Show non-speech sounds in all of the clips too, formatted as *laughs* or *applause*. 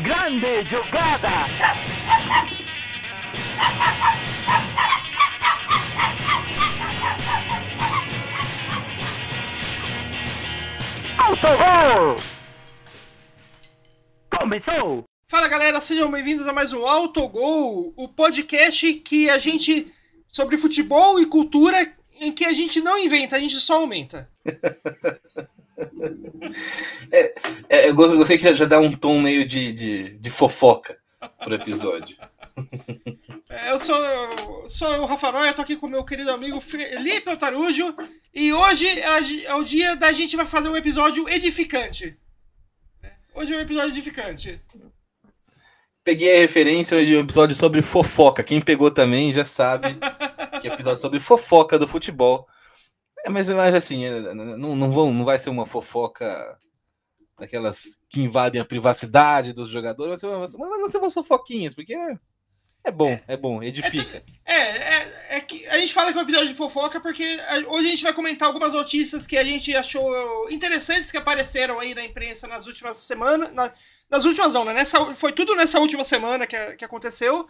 Grande jogada! Autogol! Começou! Fala galera, sejam bem-vindos a mais um Autogol, o podcast que a gente. sobre futebol e cultura, em que a gente não inventa, a gente só aumenta. *laughs* É, é, eu gostei que já dá um tom meio de, de, de fofoca pro episódio. É, Eu sou, eu sou o Rafa Noia, tô aqui com o meu querido amigo Felipe Altarujo, e hoje é é o dia da gente vai fazer um episódio edificante. Hoje é um episódio edificante. Peguei a referência de um episódio sobre fofoca. Quem pegou também já sabe que é episódio sobre fofoca do futebol. É, mas, mas assim, é, não, não, vão, não vai ser uma fofoca daquelas que invadem a privacidade dos jogadores, ser, uma- mas vai ser umas fofoquinhas, porque é, é bom, é bom, edifica. É, é, é que a gente fala que é um episódio de fofoca porque hoje a gente vai comentar algumas notícias que a gente achou interessantes que apareceram aí na imprensa nas últimas semanas. na- nas últimas não, né? Nessa, foi tudo nessa última semana que, que aconteceu.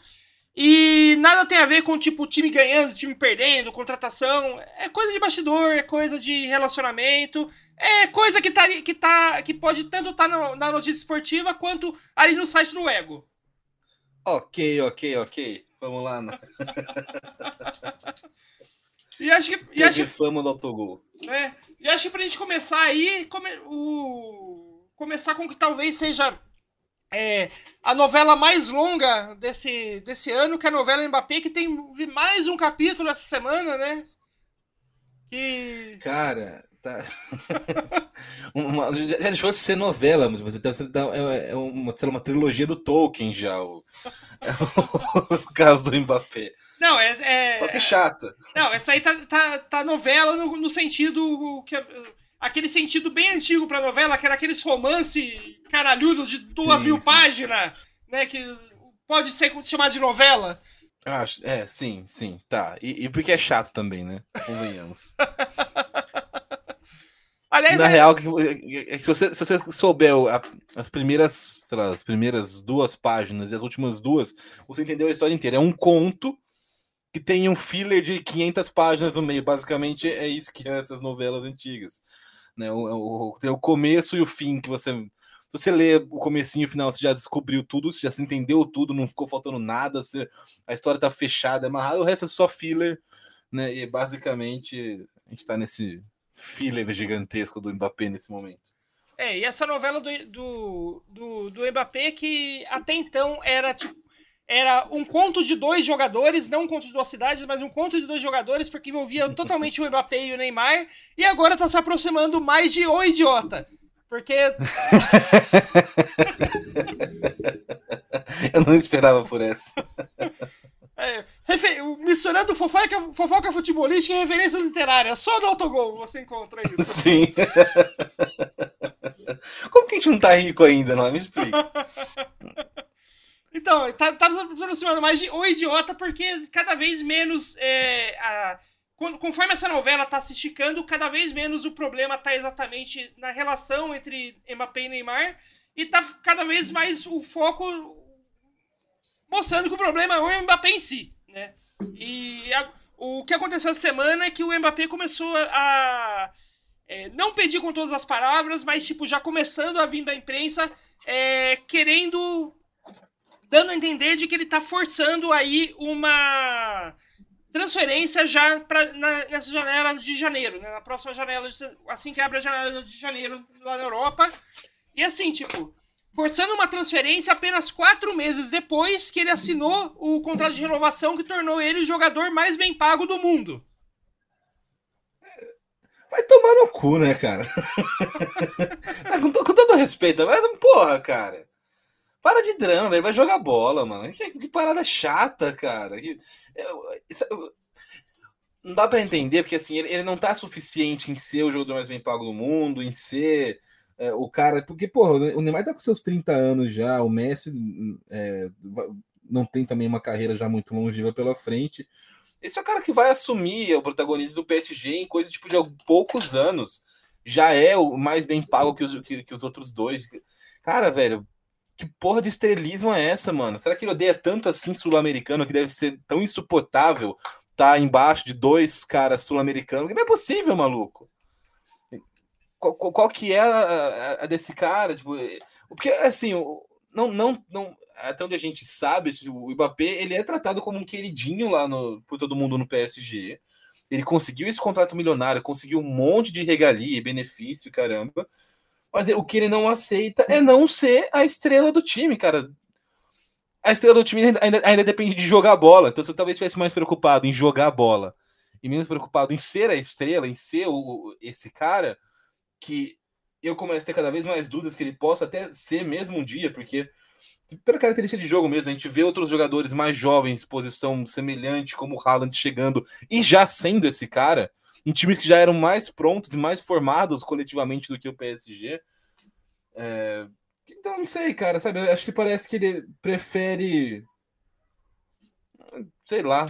E nada tem a ver com, tipo, time ganhando, time perdendo, contratação. É coisa de bastidor, é coisa de relacionamento. É coisa que, tá, que, tá, que pode tanto estar na notícia esportiva quanto ali no site do Ego. Ok, ok, ok. Vamos lá. né? *laughs* E acho que. E acho, fama do autogol. É, e acho que pra gente começar aí, come- o, começar com o que talvez seja é, a novela mais longa desse, desse ano, que é a novela Mbappé, que tem mais um capítulo essa semana, né? Cara, tá. *laughs* Uma- já deixou de ser novela, mas mas deve ser- é, é uma, uma trilogia do Tolkien já. O, *laughs* é o caso do Mbappé. Não, é. é- Só que chata. não, essa aí tá, tá, tá novela no, no sentido. Que, aquele sentido bem antigo pra novela, que era aqueles romance caralhudo de duas Sim, mil sim. páginas, né? Que pode ser chamado de novela. É, sim, sim, tá. E, e porque é chato também, né? Convenhamos. *laughs* Aliás, Na é- real, é que se você, se você souber as primeiras, sei lá, as primeiras duas páginas e as últimas duas, você entendeu a história inteira. É um conto que tem um filler de 500 páginas no meio. Basicamente é isso que é essas novelas antigas. Né? O, o- tem o começo e o fim que você... Se você lê o comecinho e o final, você já descobriu tudo, você já se entendeu tudo, não ficou faltando nada, você- a história tá fechada, amarrada, o resto é só filler, né? E basicamente a gente tá nesse filler gigantesco do Mbappé nesse momento. É, e essa novela do, do, do, do Mbappé que até então era tipo. Era um conto de dois jogadores, não um conto de duas cidades, mas um conto de dois jogadores, porque envolvia totalmente o Mbappé e o Neymar, e agora tá se aproximando mais de O Idiota. Porque. *laughs* Eu não esperava por essa. É, refe- misturando fofoca, fofoca futebolística e referências literárias. Só no autogol você encontra isso. *laughs* Sim. Como que a gente não tá rico ainda, não? Me explica. *laughs* Então, tá, tá se aproximando mais de O Idiota, porque cada vez menos. é, a- con- conforme essa novela tá se esticando, cada vez menos o problema tá exatamente na relação entre Mbappé e Neymar. E tá cada vez mais o foco mostrando que o problema é o Mbappé em si, né? E a- o que aconteceu essa semana é que o Mbappé começou a. é, não pedir com todas as palavras, mas tipo, já começando a vir da imprensa, é, querendo dando a entender de que ele tá forçando aí uma transferência já pra, na- nessa janela de janeiro, né? Na próxima janela, de- assim que abre a janela de janeiro lá na Europa. E assim, tipo, forçando uma transferência apenas quatro meses depois que ele assinou o contrato de renovação que tornou ele o jogador mais bem pago do mundo. Vai tomar no cu, né, cara? *laughs* Com todo respeito, mas porra, cara. Para de drama, velho. Vai jogar bola, mano. Que, que parada chata, cara. Que- eu- isso- eu- não dá pra entender, porque assim, ele, ele não tá suficiente em ser o jogador mais bem pago do mundo, em ser é, o cara. Porque, porra, o Neymar tá com seus 30 anos já, o Messi é, não tem também uma carreira já muito longeva pela frente. Esse é o cara que vai assumir o protagonismo do PSG em coisa tipo de poucos anos. Já é o mais bem pago que os, que, que os outros dois. Cara, velho, que porra de estrelismo é essa, mano? Será que ele odeia tanto assim sul-americano que deve ser tão insuportável tá embaixo de dois caras sul-americanos? Não é possível, maluco. Qual, qual, qual que é a, a, a, desse cara? Tipo, porque, assim, não, não, não, até onde a gente sabe, o Mbappé, ele é tratado como um queridinho lá no, por todo mundo no PSG. Ele conseguiu esse contrato milionário, conseguiu um monte de regalia e benefício, caramba. Mas o que ele não aceita é não ser a estrela do time, cara. A estrela do time ainda, ainda depende de jogar bola. Então, se eu talvez estivesse mais preocupado em jogar bola e menos preocupado em ser a estrela, em ser o, esse cara, que eu começo a ter cada vez mais dúvidas que ele possa até ser mesmo um dia, porque pela característica de jogo mesmo, a gente vê outros jogadores mais jovens, posição semelhante, como o Haaland chegando e já sendo esse cara, em times que já eram mais prontos e mais formados coletivamente do que o PSG. É... Então, não sei, cara, sabe? Acho que parece que ele prefere. Sei lá,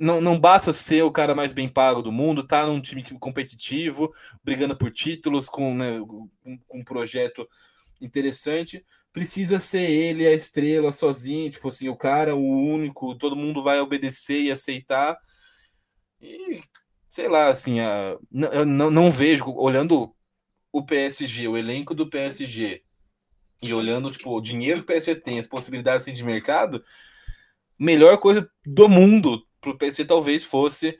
não, não basta ser o cara mais bem pago do mundo, tá num time competitivo, brigando por títulos, com, né, com um projeto interessante precisa ser ele a estrela sozinho, tipo assim, o cara, o único, todo mundo vai obedecer e aceitar. E sei lá, assim, a, eu não, não vejo, olhando o PSG, o elenco do PSG, e olhando tipo, o dinheiro que o PSG tem, as possibilidades assim, de mercado, melhor coisa do mundo para o PSG talvez fosse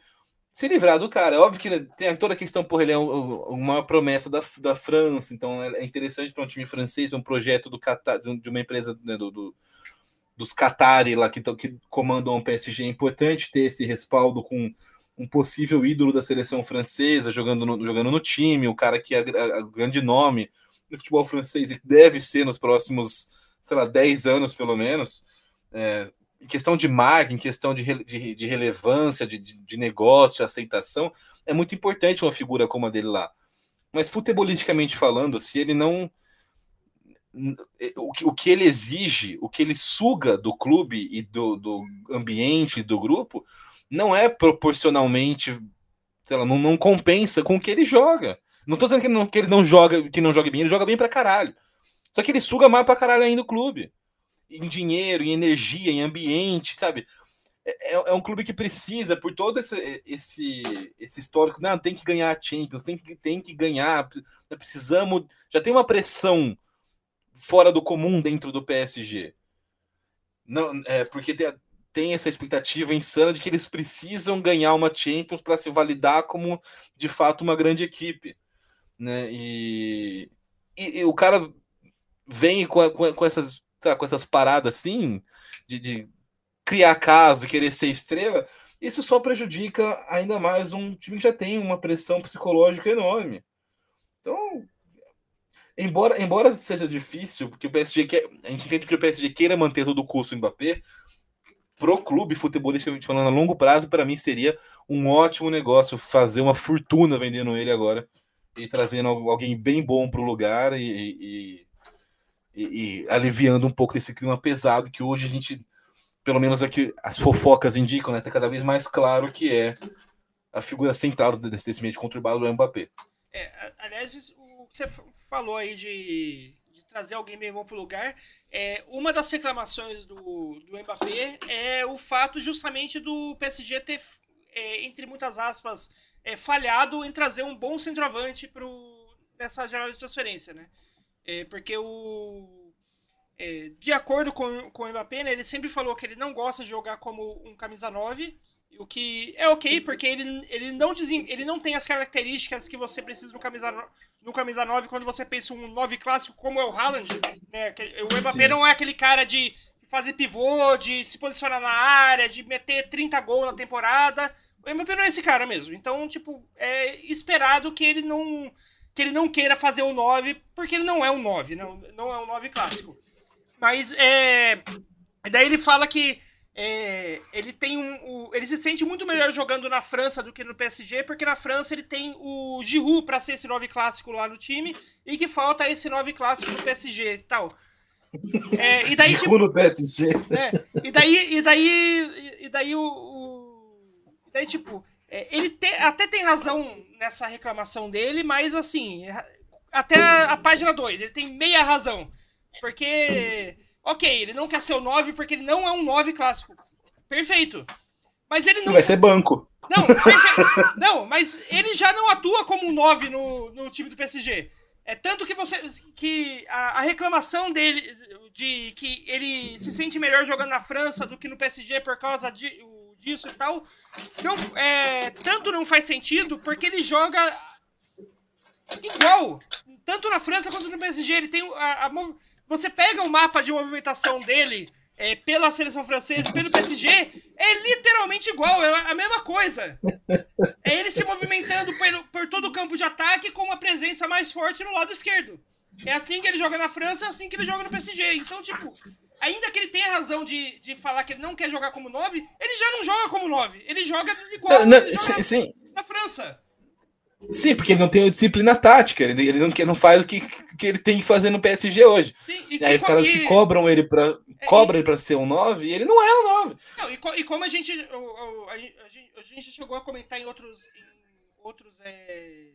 se livrar do cara. É óbvio que tem toda a questão, porra, ele é uma promessa da, da França, então é, é interessante para um time francês, um projeto do Qatar, de uma empresa né, do, do, dos Qatari lá que, que comandam o PSG. É importante ter esse respaldo com um possível ídolo da seleção francesa jogando no, jogando no time, o cara que é grande nome no futebol francês e deve ser nos próximos, sei lá, 10 anos pelo menos. É, em questão de marca, em questão de, de, de relevância, de, de, negócio, aceitação, é muito importante uma figura como a dele lá. Mas futebolisticamente falando, se ele não. O que, o que ele exige, o que ele suga do clube e do, do ambiente, do grupo, não é proporcionalmente. Sei lá, não, não compensa com o que ele joga. Não tô dizendo que, não, que ele não joga, que não joga bem, ele joga bem pra caralho. Só que ele suga mais pra caralho ainda o clube em dinheiro, em energia, em ambiente, sabe? É, é, é um clube que precisa, por todo esse, esse, esse histórico, não, tem que ganhar a Champions, tem que, tem que ganhar, precisamos. Já tem uma pressão fora do comum dentro do PSG. Não, é, porque tem, tem essa expectativa insana de que eles precisam ganhar uma Champions para se validar como de fato uma grande equipe. Né? E, e, e o cara vem com, com, com essas sabe, com essas paradas assim, de, de criar caso, querer ser estrela, isso só prejudica ainda mais um time que já tem uma pressão psicológica enorme. Então, embora, embora seja difícil, porque o PSG quer, a gente entende que o PSG queira manter todo o custo do Mbappé, pro clube, futebolisticamente falando, a longo prazo, para mim seria um ótimo negócio fazer uma fortuna vendendo ele agora e trazendo alguém bem bom para o lugar e, e, e, e, aliviando um pouco desse clima pesado que hoje a gente, pelo menos aqui, as fofocas indicam, né? Tá cada vez mais claro que é a figura central desse meio de conturbado do Mbappé. É, aliás, o que você falou aí de trazer alguém bem bom pro lugar, é, uma das reclamações do, do Mbappé é o fato justamente do PSG ter, é, entre muitas aspas, é, falhado em trazer um bom centroavante pro, nessa geral de transferência, né? É, porque o. É, de acordo com, com o Mbappé, né, ele sempre falou que ele não gosta de jogar como um camisa 9. O que é ok, porque ele, ele, não, desem, ele não tem as características que você precisa no camisa, no camisa 9 quando você pensa um 9 clássico como é o Haaland. Né? O Mbappé Sim. não é aquele cara de fazer pivô, de se posicionar na área, de meter 30 gols na temporada. O Mbappé não é esse cara mesmo. Então, tipo, é esperado que ele não que ele não queira fazer o 9, porque ele não é um 9, não, não é um 9 clássico. Mas é. Daí ele fala que é, ele tem um. Ele se sente muito melhor jogando na França do que no PSG, porque na França ele tem o Giroud para ser esse 9 clássico lá no time, e que falta esse 9 clássico no PSG e tal. É, e daí, tipo, no PSG. É, e daí, e daí, e daí o, o e daí, tipo, é, ele te, até tem razão nessa reclamação dele, mas assim, até a, a página 2, ele tem meia razão. Porque, ok, ele não quer ser o 9 porque ele não é um 9 clássico. Perfeito. Mas ele não. Vai ser banco. Não, perfeito. não, mas ele já não atua como um 9 no, no time do PSG. É tanto que você. que a, a, reclamação dele de que ele se sente melhor jogando na França do que no PSG por causa de, disso e tal. Não, é, tanto não faz sentido porque ele joga igual. Tanto na França quanto no PSG. Ele tem a, a você pega o mapa de movimentação dele é, pela seleção francesa e pelo PSG, é literalmente igual, é a mesma coisa. É ele se movimentando por, por todo o campo de ataque com uma presença mais forte no lado esquerdo. É assim que ele joga na França, é assim que ele joga no PSG. Então, tipo, ainda que ele tenha razão de, de falar que ele não quer jogar como 9, ele já não joga como 9. Ele joga igual não, ele joga sim, sim. na França. Sim, porque ele não tem disciplina tática, ele, ele, não, não faz o que, que ele tem que fazer no PSG hoje. Sim, e, e aí os caras que cobram ele para é, cobram ele para ser um 9 e ele não é um 9. Não, e, e como a gente, a, gente, a gente chegou a comentar em outros, em outros é,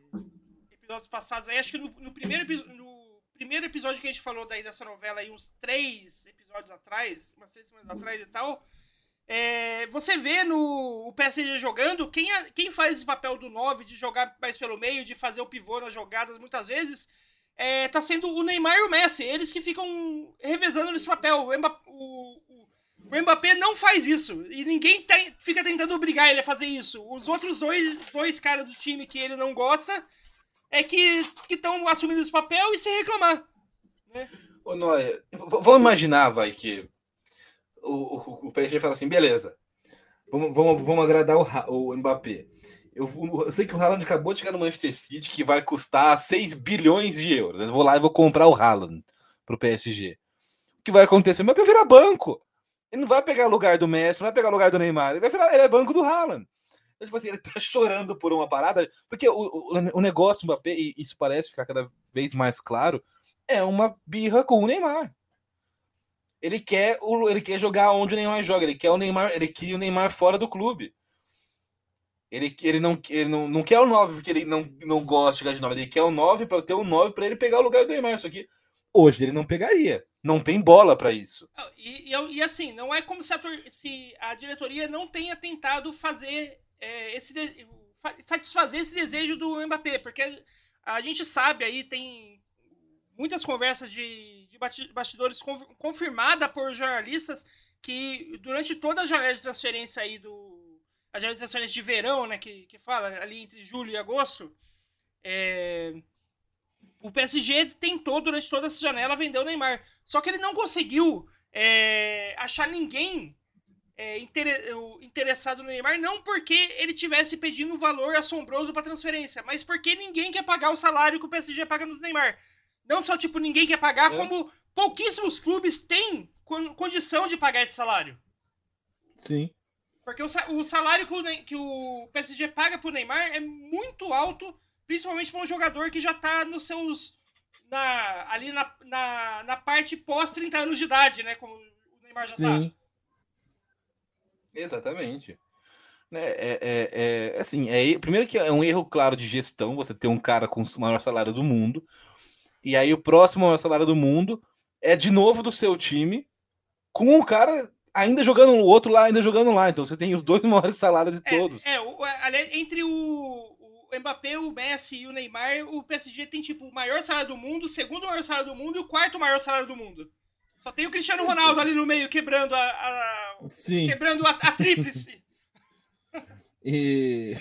episódios passados, aí, acho que no, no, primeiro, no primeiro episódio que a gente falou daí dessa novela, aí, uns três episódios atrás, umas três semanas atrás e tal é, você vê no o PSG jogando, quem, quem faz esse papel do 9, de jogar mais pelo meio, de fazer o pivô nas jogadas, muitas vezes, é, tá sendo o Neymar e o Messi. Eles que ficam revezando nesse papel. O Mbappé, o, o, o Mbappé não faz isso. E ninguém tem, fica tentando obrigar ele a fazer isso. Os outros dois, dois caras do time que ele não gosta é que estão assumindo esse papel e sem reclamar. Né? Ô, Noé, vamos imaginar, vai, que o, o, PSG fala assim: beleza, vamos, vamos, vamos agradar o, o Mbappé. Eu, eu, sei que o Haaland acabou de chegar no Manchester City, que vai custar 6 bilhões de euros. Eu vou lá e vou comprar o Haaland pro PSG. O que vai acontecer? O Mbappé vai virar banco. Ele não vai pegar lugar do Messi, não vai pegar lugar do Neymar. Ele vai virar, ele é banco do Haaland. Então, tipo assim, ele tá chorando por uma parada, porque o, o, o negócio do Mbappé, e isso parece ficar cada vez mais claro, é uma birra com o Neymar ele quer o, ele quer jogar onde o Neymar joga, ele quer o Neymar, ele queria o Neymar fora do clube. Ele, ele, não, ele não, não quer o 9 porque ele não, não gosta de jogar de 9, ele quer o 9 para ter o 9 para ele pegar o lugar do Neymar. Só que hoje ele não pegaria. Não tem bola para isso. E, e, e, assim, não é como se a, se a diretoria não tenha tentado fazer é, esse satisfazer esse desejo do Mbappé, porque a gente sabe aí, tem muitas conversas de, de bastidores confirmada por jornalistas que durante toda a janela de transferência aí do. A janela de transferência de verão, né? Que, que fala ali entre julho e agosto. É, o PSG tentou durante toda essa janela vender o Neymar. Só que ele não conseguiu é, achar ninguém é, interessado no Neymar, não porque ele tivesse pedindo um valor assombroso para transferência, mas porque ninguém quer pagar o salário que o PSG paga no Neymar. Não só, tipo, ninguém quer pagar, é. como pouquíssimos clubes têm condição de pagar esse salário. Sim. Porque o, salário que o, PSG paga pro Neymar é muito alto, principalmente para um jogador que já tá nos seus. Na, ali na, na, na parte pós 30 anos de idade, né? Como o Neymar já tá. Sim. tá. Exatamente. É, é, é, é, assim, é, primeiro que é um erro claro de gestão você ter um cara com o maior salário do mundo. E aí o próximo salário do mundo é de novo do seu time, com o cara ainda jogando o outro lá, ainda jogando lá. Então você tem os dois *laughs* maiores salários de é, todos. É, é entre o, o Mbappé, o Messi e o Neymar, o PSG tem tipo o maior salário do mundo, o segundo maior salário do mundo e o quarto maior salário do mundo. Só tem o Cristiano Ronaldo ali no meio quebrando a, a Sim. quebrando a, a tríplice. *laughs* e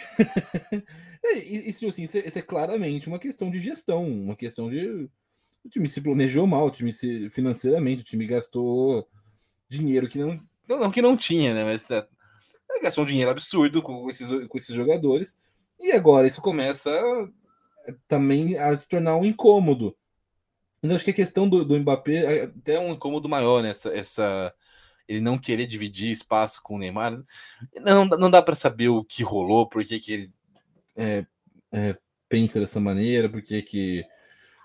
isso, assim, isso, é, isso é claramente uma questão de gestão, uma questão de. O time se planejou mal, o time se financeiramente, o time gastou dinheiro que não. Não, não que não tinha, né? Mas tá, gastou um dinheiro absurdo com esses, com esses jogadores. E agora isso começa também a se tornar um incômodo. Mas acho que a questão do, do Mbappé é até um incômodo maior né? essa, ele não querer dividir espaço com o Neymar. Não, não dá para saber o que rolou, por que ele é, é, pensa dessa maneira, por que, que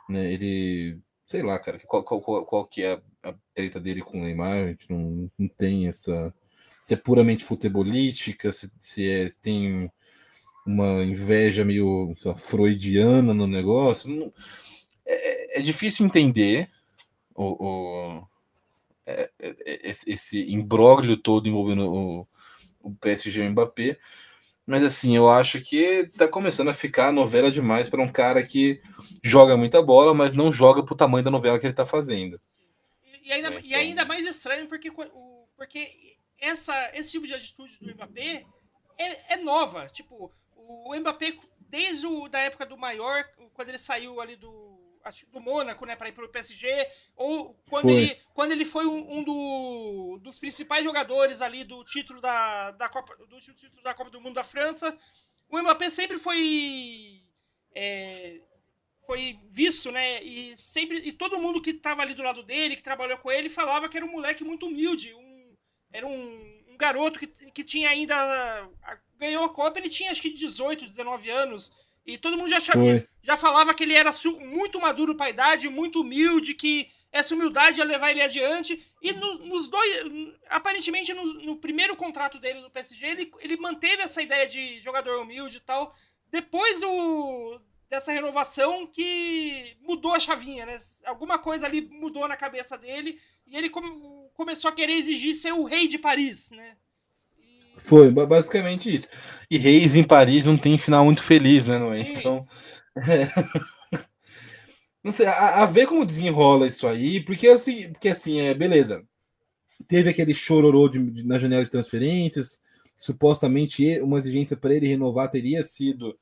né, ele. Sei lá, cara, qual, qual, qual que é a, treta dele com o Neymar, a gente não, não tem essa. Se é puramente futebolística, se, se é, tem uma inveja meio lá, freudiana no negócio. Não, é, é difícil entender o, o é, é, é esse imbróglio todo envolvendo o, o PSG e o Mbappé. Mas assim, eu acho que tá começando a ficar novela demais para um cara que joga muita bola, mas não joga pro tamanho da novela que ele tá fazendo. E, ainda, é, então... e ainda mais estranho porque, porque essa, esse tipo de atitude do Mbappé é, é nova. Tipo, o Mbappé, desde o, da época do maior, quando ele saiu ali do, do Mônaco, né, para ir para o PSG, ou quando ele, quando ele foi um, um do, dos principais jogadores ali do título da, da Copa do título da Copa do Mundo da França, o Mbappé sempre foi é, foi visto, né, e sempre e todo mundo que estava ali do lado dele, que trabalhou com ele, falava que era um moleque muito humilde, um, era um, um garoto que, que tinha ainda ganhou a Copa, ele tinha acho que 18, 19 anos e todo mundo já, sabia, já falava que ele era muito maduro para a idade, muito humilde, que essa humildade ia levar ele adiante. E no, nos dois. Aparentemente, no, no, primeiro contrato dele no PSG, ele, ele manteve essa ideia de jogador humilde e tal. Depois do, dessa renovação que mudou a chavinha, né? Alguma coisa ali mudou na cabeça dele e ele começou a querer exigir ser o rei de Paris, né? Foi, basicamente isso. E Reis em Paris não tem final muito feliz, né, Noé? Então. É... *laughs* Não sei, a, a, ver como desenrola isso aí, porque assim, porque assim, é, beleza. Teve aquele chororô de, de, na janela de transferências, supostamente uma exigência para ele renovar teria sido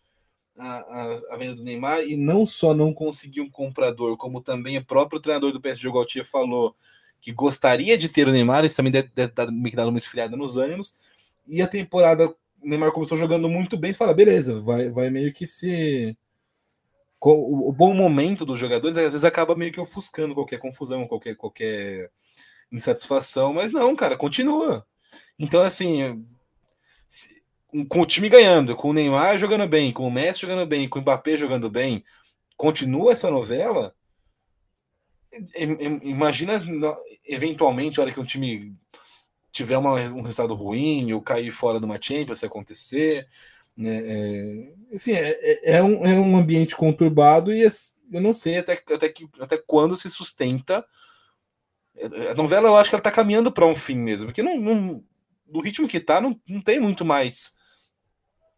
a, a, a, venda do Neymar, e não só não conseguiu um comprador, como também o próprio treinador do PSG, Gautier, falou que gostaria de ter o Neymar, isso também deve, deve dar, uma esfriada nos ânimos, e a temporada, o Neymar começou jogando muito bem, você fala, beleza, vai, vai meio que se. O, bom momento dos jogadores às vezes acaba meio que ofuscando qualquer confusão, qualquer, qualquer insatisfação, mas não, cara, continua. Então, assim, com o time ganhando, com o Neymar jogando bem, com o Messi jogando bem, com o Mbappé jogando bem, continua essa novela. Imagina eventualmente a hora que um time tiver uma, um resultado ruim ou cair fora de uma Champions se acontecer. Né? É, assim, é, é, é, um, é um ambiente conturbado e eu não sei até, até, que, até quando se sustenta. A novela eu acho que ela está caminhando para um fim mesmo, porque não, não, do ritmo que está, não, não tem muito mais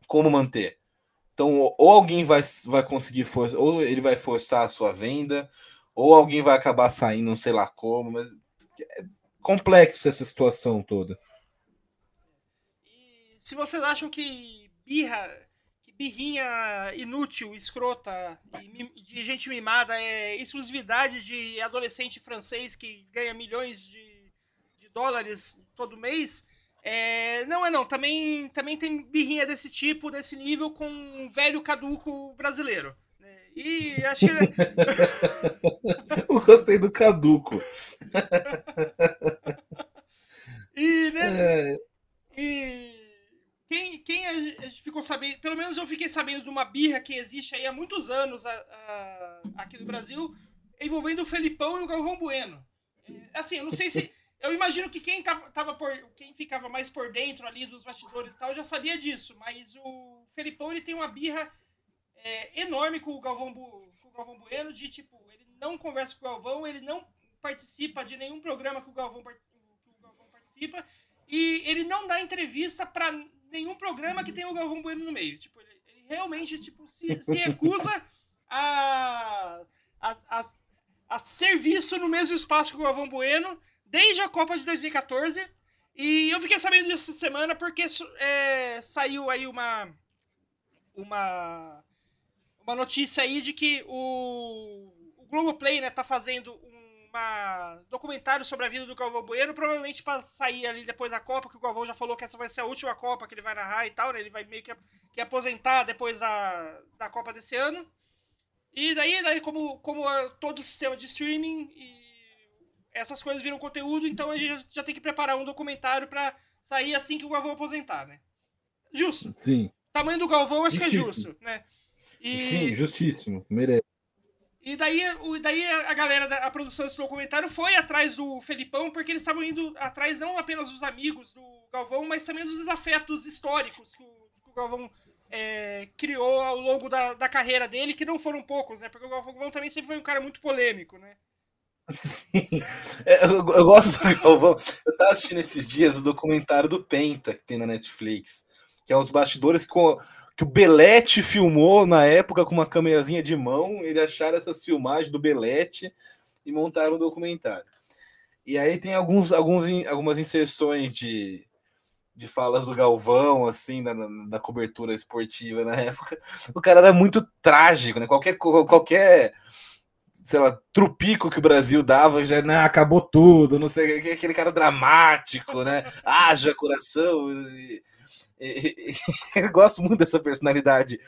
como manter. Então, ou alguém vai, vai conseguir forçar, ou ele vai forçar a sua venda, ou alguém vai acabar saindo, não sei lá como, mas é, complexa essa situação toda. E se vocês acham que birra, que birrinha inútil, escrota de gente mimada é exclusividade de adolescente francês que ganha milhões de, de dólares todo mês, é, não é não. Também, também tem birrinha desse tipo, desse nível, com um velho caduco brasileiro. Acho que. *laughs* Eu gostei do caduco. *laughs* e, né, é... e quem, quem a gente ficou sabendo, pelo menos eu fiquei sabendo de uma birra que existe aí há muitos anos a, a, aqui no Brasil, envolvendo o Felipão e o Galvão Bueno. É, assim, eu não sei se. *laughs* Eu imagino que quem tava, tava por. Quem ficava mais por dentro ali dos bastidores e tal já sabia disso, mas o Felipão ele tem uma birra é, enorme com o Galvão, com o Galvão Bueno, de tipo, ele não conversa com o Galvão, ele não participa de nenhum programa que o Galvão, que o Galvão participa. E ele não dá entrevista para nenhum programa que tenha o Galvão Bueno no meio. Tipo, ele, ele realmente tipo, se, se recusa a, a, a, a ser visto no mesmo espaço que o Galvão Bueno desde a Copa de 2014. E eu fiquei sabendo disso essa semana porque é, saiu aí uma, uma, uma notícia aí de que o, o Globoplay né, tá fazendo um uma documentário sobre a vida do Galvão Bueno, provavelmente para sair ali depois da Copa, que o Galvão já falou que essa vai ser a última Copa que ele vai narrar e tal, né? Ele vai meio que, que aposentar depois da, da Copa desse ano. E daí, daí como, como todo o sistema de streaming e essas coisas viram conteúdo, então a gente já tem que preparar um documentário para sair assim que o Galvão aposentar, né? Justo. Sim. Tamanho do Galvão acho justíssimo. que é justo, né? E... Sim, justíssimo. Merece. E daí, daí a galera da produção desse documentário foi atrás do Felipão, porque eles estavam indo atrás não apenas dos amigos do Galvão, mas também dos desafetos históricos que o, que o Galvão é, criou ao longo da, da carreira dele, que não foram poucos, né? Porque o Galvão também sempre foi um cara muito polêmico, né? Sim. É, eu, eu, gosto do Galvão. Eu tava assistindo esses dias o documentário do Penta, que tem na Netflix, que é os bastidores com, que o Belete filmou na época com uma câmerazinha de mão. Ele acharam essas filmagens do Belete e montaram um documentário. E aí tem alguns, alguns, algumas inserções de, de falas do Galvão, assim, da, da cobertura esportiva na época. O cara era muito trágico, né? Qualquer, qualquer sei lá, trupico que o Brasil dava, já né, acabou tudo, não sei, aquele cara dramático, né? Haja coração. E, *laughs* eu gosto muito dessa personalidade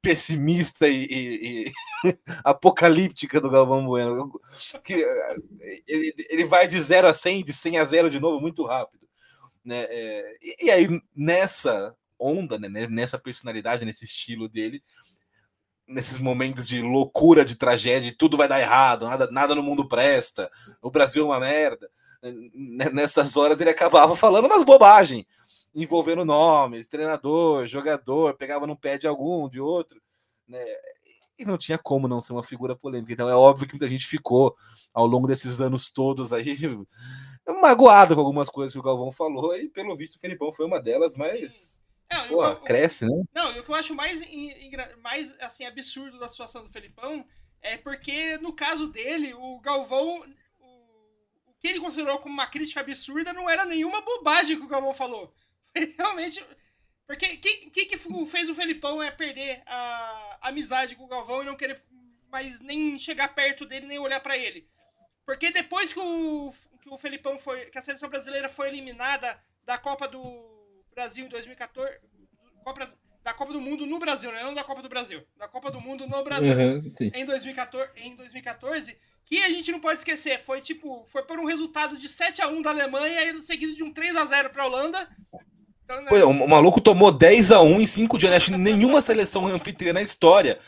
pessimista e, e, e *laughs* apocalíptica do Galvão Bueno. Que, ele, ele vai de 0 a 100, de 100 a 0 de novo, muito rápido. Né? É, e, aí, nessa onda, né, nessa personalidade, nesse estilo dele, nesses momentos de loucura, de tragédia, tudo vai dar errado, nada, nada no mundo presta, o Brasil é uma merda. Nessas horas ele acabava falando umas bobagens, envolvendo nomes, treinador, jogador, pegava no pé de algum, de outro, né? E não tinha como não ser uma figura polêmica. Então é óbvio que muita gente ficou ao longo desses anos todos aí *laughs* magoado com algumas coisas que o Galvão falou, e pelo visto o Felipão foi uma delas, mas. Sim não, Pô, eu, cresce, né? Não, e o que eu acho mais, mais assim, absurdo da situação do Felipão é porque, no caso dele, o Galvão. O, o que ele considerou como uma crítica absurda não era nenhuma bobagem que o Galvão falou. *laughs* Realmente. Porque o que, que, que, fez o Felipão é perder a, a amizade com o Galvão e não querer mais nem chegar perto dele, nem olhar para ele? Porque depois que o, que o Felipão foi. que a seleção brasileira foi eliminada da Copa do Brasil em 2014. Copa, da Copa do Mundo no Brasil, né? Não da Copa do Brasil. Da Copa do Mundo no Brasil. Uhum, em, 2014, em 2014. Que a gente não pode esquecer. Foi tipo. Foi por um resultado de 7x1 da Alemanha e seguido de um 3x0 pra Holanda. Então, né? Pô, o maluco tomou 10x1 em 5 dias. Né? Acho que nenhuma seleção anfitriã na história.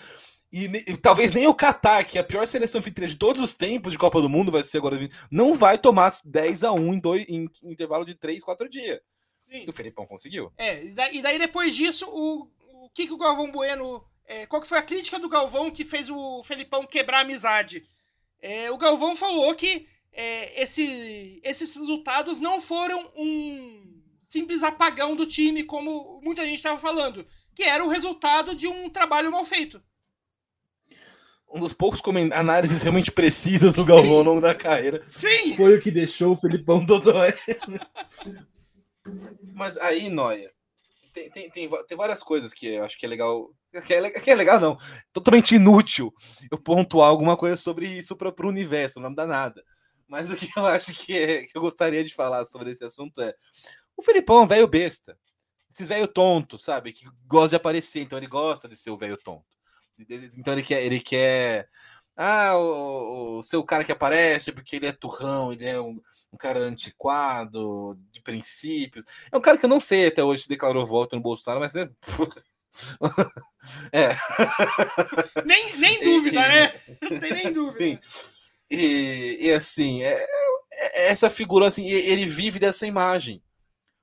E, e, talvez nem o Qatar, que é a pior seleção anfitriã de todos os tempos de Copa do Mundo, vai ser agora. Não vai tomar 10 a 1 em, dois, em, em intervalo de 3, 4 dias. Sim. E o Felipão conseguiu. É, e daí, e daí depois disso, o, o que, que o Galvão Bueno. É, qual que foi a crítica do Galvão que fez o Felipão quebrar a amizade? É, o Galvão falou que é, esse, esses resultados não foram um simples apagão do time, como muita gente estava falando, que era o resultado de um trabalho mal feito. Um dos poucos análises realmente precisas do Galvão ao longo da carreira. Sim! Foi o que deixou o Felipão Dodói. *laughs* Mas aí, Noia, tem, tem, tem, tem, várias coisas que eu acho que é legal. Que é, que é legal, não. Totalmente inútil eu pontuar alguma coisa sobre isso para o universo, não dá nada. Mas o que eu acho que, é, que eu gostaria de falar sobre esse assunto é: o Felipão é um velho besta. Esses velho tonto, sabe? Que gosta de aparecer, então ele gosta de ser o velho tonto. Então ele quer, ele quer ah, o, o, seu cara que aparece porque ele é turrão, ele é um, um, cara antiquado, de princípios. É um cara que eu não sei até hoje se declarou voto no Bolsonaro, mas né? *laughs* é. *laughs* nem, nem dúvida, e, né? Não tem nem dúvida. E, e assim, é, é, essa figura, assim, ele vive dessa imagem.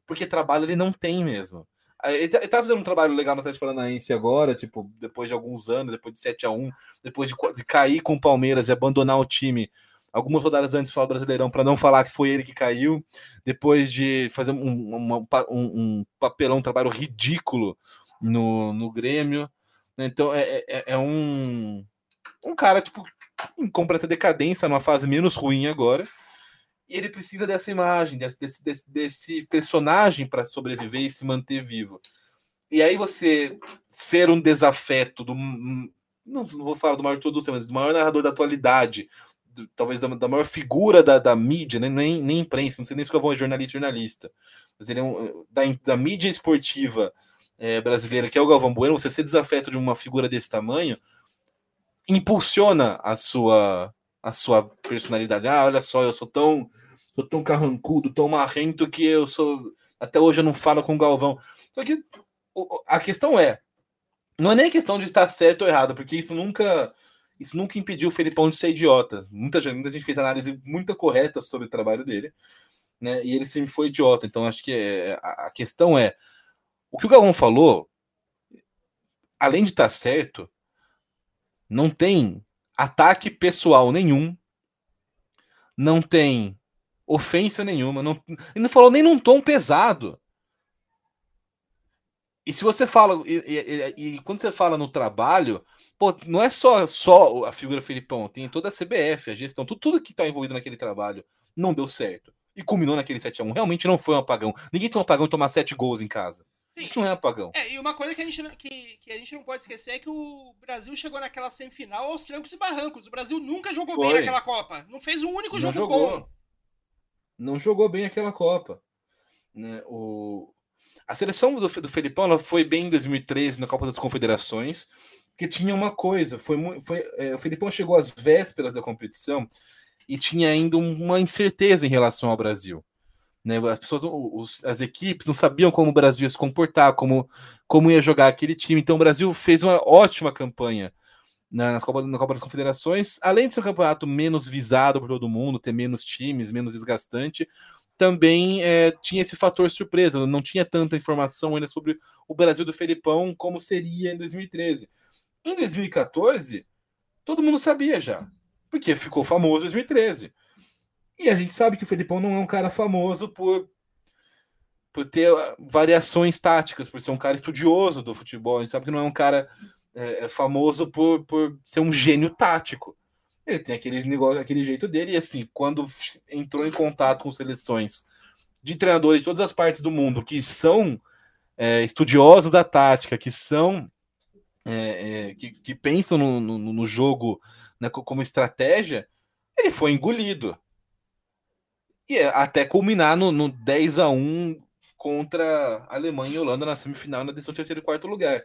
Porque trabalho ele não tem mesmo. Ele tá, ele tá fazendo um trabalho legal no Atlético Paranaense agora, tipo, depois de alguns anos, depois de 7 a 1 depois de, de cair com o Palmeiras e abandonar o time algumas rodadas antes do Brasileirão para não falar que foi ele que caiu, depois de fazer um, um, um, papelão, um trabalho ridículo no, no Grêmio. Né? Então é, é, é, um, um cara tipo, em completa decadência, numa fase menos ruim agora. E ele precisa dessa imagem, desse, desse, desse, desse personagem para sobreviver e se manter vivo. E aí você ser um desafeto do. Não, não vou falar do maior de todos, mas do maior narrador da atualidade, do, talvez da, da, maior figura da, da mídia, né? nem, nem imprensa, não sei nem se eu vou jornalista jornalista, mas ele é um, da, da mídia esportiva é, brasileira, que é o Galvão Bueno, você ser desafeto de uma figura desse tamanho impulsiona a sua a sua personalidade. Ah, olha só, eu sou tão, sou tão carrancudo, tão marrento que eu sou. Até hoje eu não falo com o Galvão. Só que a questão é, não é nem questão de estar certo ou errado, porque isso nunca, isso nunca impediu o Felipão de ser idiota. Muita gente, muita gente fez análise muito correta sobre o trabalho dele, né? E ele sempre foi idiota. Então acho que é, a, a questão é o que o Galvão falou, além de estar certo, não tem ataque pessoal nenhum não tem ofensa nenhuma, não, ele não falou nem num tom pesado. E se você fala, e, e, e, quando você fala no trabalho, pô, não é só, só a figura Felipão, tem toda a CBF, a gestão, tudo, tudo que está envolvido naquele trabalho não deu certo. E culminou naquele 7x1. Realmente não foi um apagão. Ninguém tem um apagão e tomar 7 gols em casa. Sim. Isso não é apagão. É, e uma coisa que a, gente, que, que a gente não pode esquecer é que o Brasil chegou naquela semifinal aos trancos e barrancos. O Brasil nunca jogou foi. bem naquela Copa. Não fez um único não jogo jogou. bom. Não jogou bem aquela Copa. Né? O, a seleção do, do Felipão foi bem em 2013 na Copa das Confederações, que tinha uma coisa, foi, foi é, o Felipão chegou às vésperas da competição e tinha ainda uma incerteza em relação ao Brasil. Né? As pessoas, os, as equipes não sabiam como o Brasil ia se comportar, como, como ia jogar aquele time. Então o Brasil fez uma ótima campanha na Copa, na Copa das Confederações, além de ser um campeonato menos visado por todo mundo, ter menos times, menos desgastante, também é, tinha esse fator surpresa, não tinha tanta informação ainda sobre o Brasil do Felipão como seria em 2013. Em 2014, todo mundo sabia já, porque ficou famoso em 2013. E a gente sabe que o Felipão não é um cara famoso por, por ter variações táticas, por ser um cara estudioso do futebol. A gente sabe que não é um cara é, é famoso por, por ser um gênio tático. Ele tem aquele negócio, aquele jeito dele, e assim, quando entrou em contato com seleções de treinadores de todas as partes do mundo que são é, estudiosos da tática, que são é, é, que, que, pensam no, no, no jogo né, como estratégia, ele foi engolido. E é, até culminar no, no 10 a 1 contra a Alemanha e a Holanda na semifinal, na decisão terceiro e quarto lugar.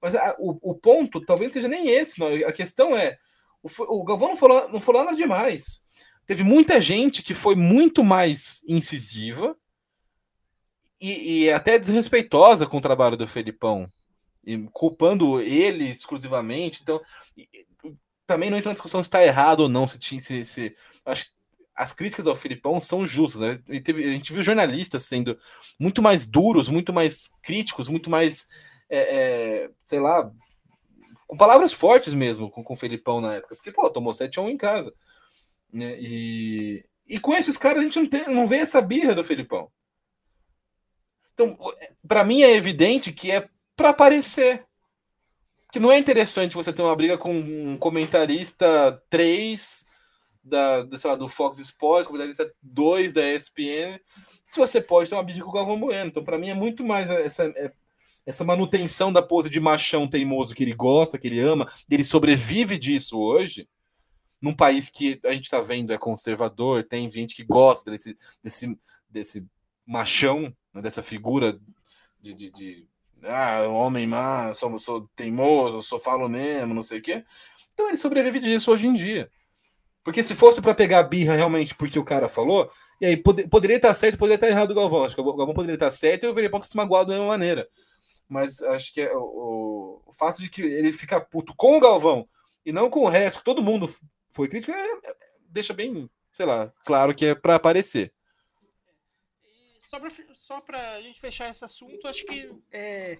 Mas a, o, o ponto talvez seja nem esse. Não. A questão é o, o Galvão não falou, não falou nada demais. Teve muita gente que foi muito mais incisiva e, e até desrespeitosa com o trabalho do Felipão, culpando ele exclusivamente. Então, também não entra na discussão se está errado ou não. Se, se, se, acho as críticas ao Filipão são justas. Né? Teve, a gente viu jornalistas sendo muito mais duros, muito mais críticos, muito mais, é, é, sei lá, com palavras fortes mesmo com, com o Felipão na época, porque, pô, tomou 7 a 1 em casa. Né? E, e com esses caras a gente não, tem, não vê essa birra do Felipão. Então, para mim é evidente que é para aparecer. Que não é interessante você ter uma briga com um comentarista 3 da, da, sei lá, do Fox Sports, comentarista 2 da ESPN, se você pode ter uma briga com o Galvão Bueno. Então, para mim é muito mais essa, é, essa manutenção da pose de machão teimoso que ele gosta, que ele ama, ele sobrevive disso hoje, num país que a gente está vendo é conservador, tem gente que gosta desse, desse, desse machão, né, dessa figura de, de, de ah, homem má, sou, sou teimoso, sou falo mesmo, não sei o quê. Então ele sobrevive disso hoje em dia. Porque se fosse para pegar a birra realmente porque o cara falou, e aí pod poderia estar certo, poderia estar errado o Galvão. Acho que o Galvão poderia estar certo e o Veripão se magoado da mesma maneira mas acho que é o, o, fato de que ele fica puto com o Galvão e não com o resto, todo mundo foi crítico, é, é, deixa bem, sei lá, claro que é para aparecer. só para pra gente fechar esse assunto, acho que é,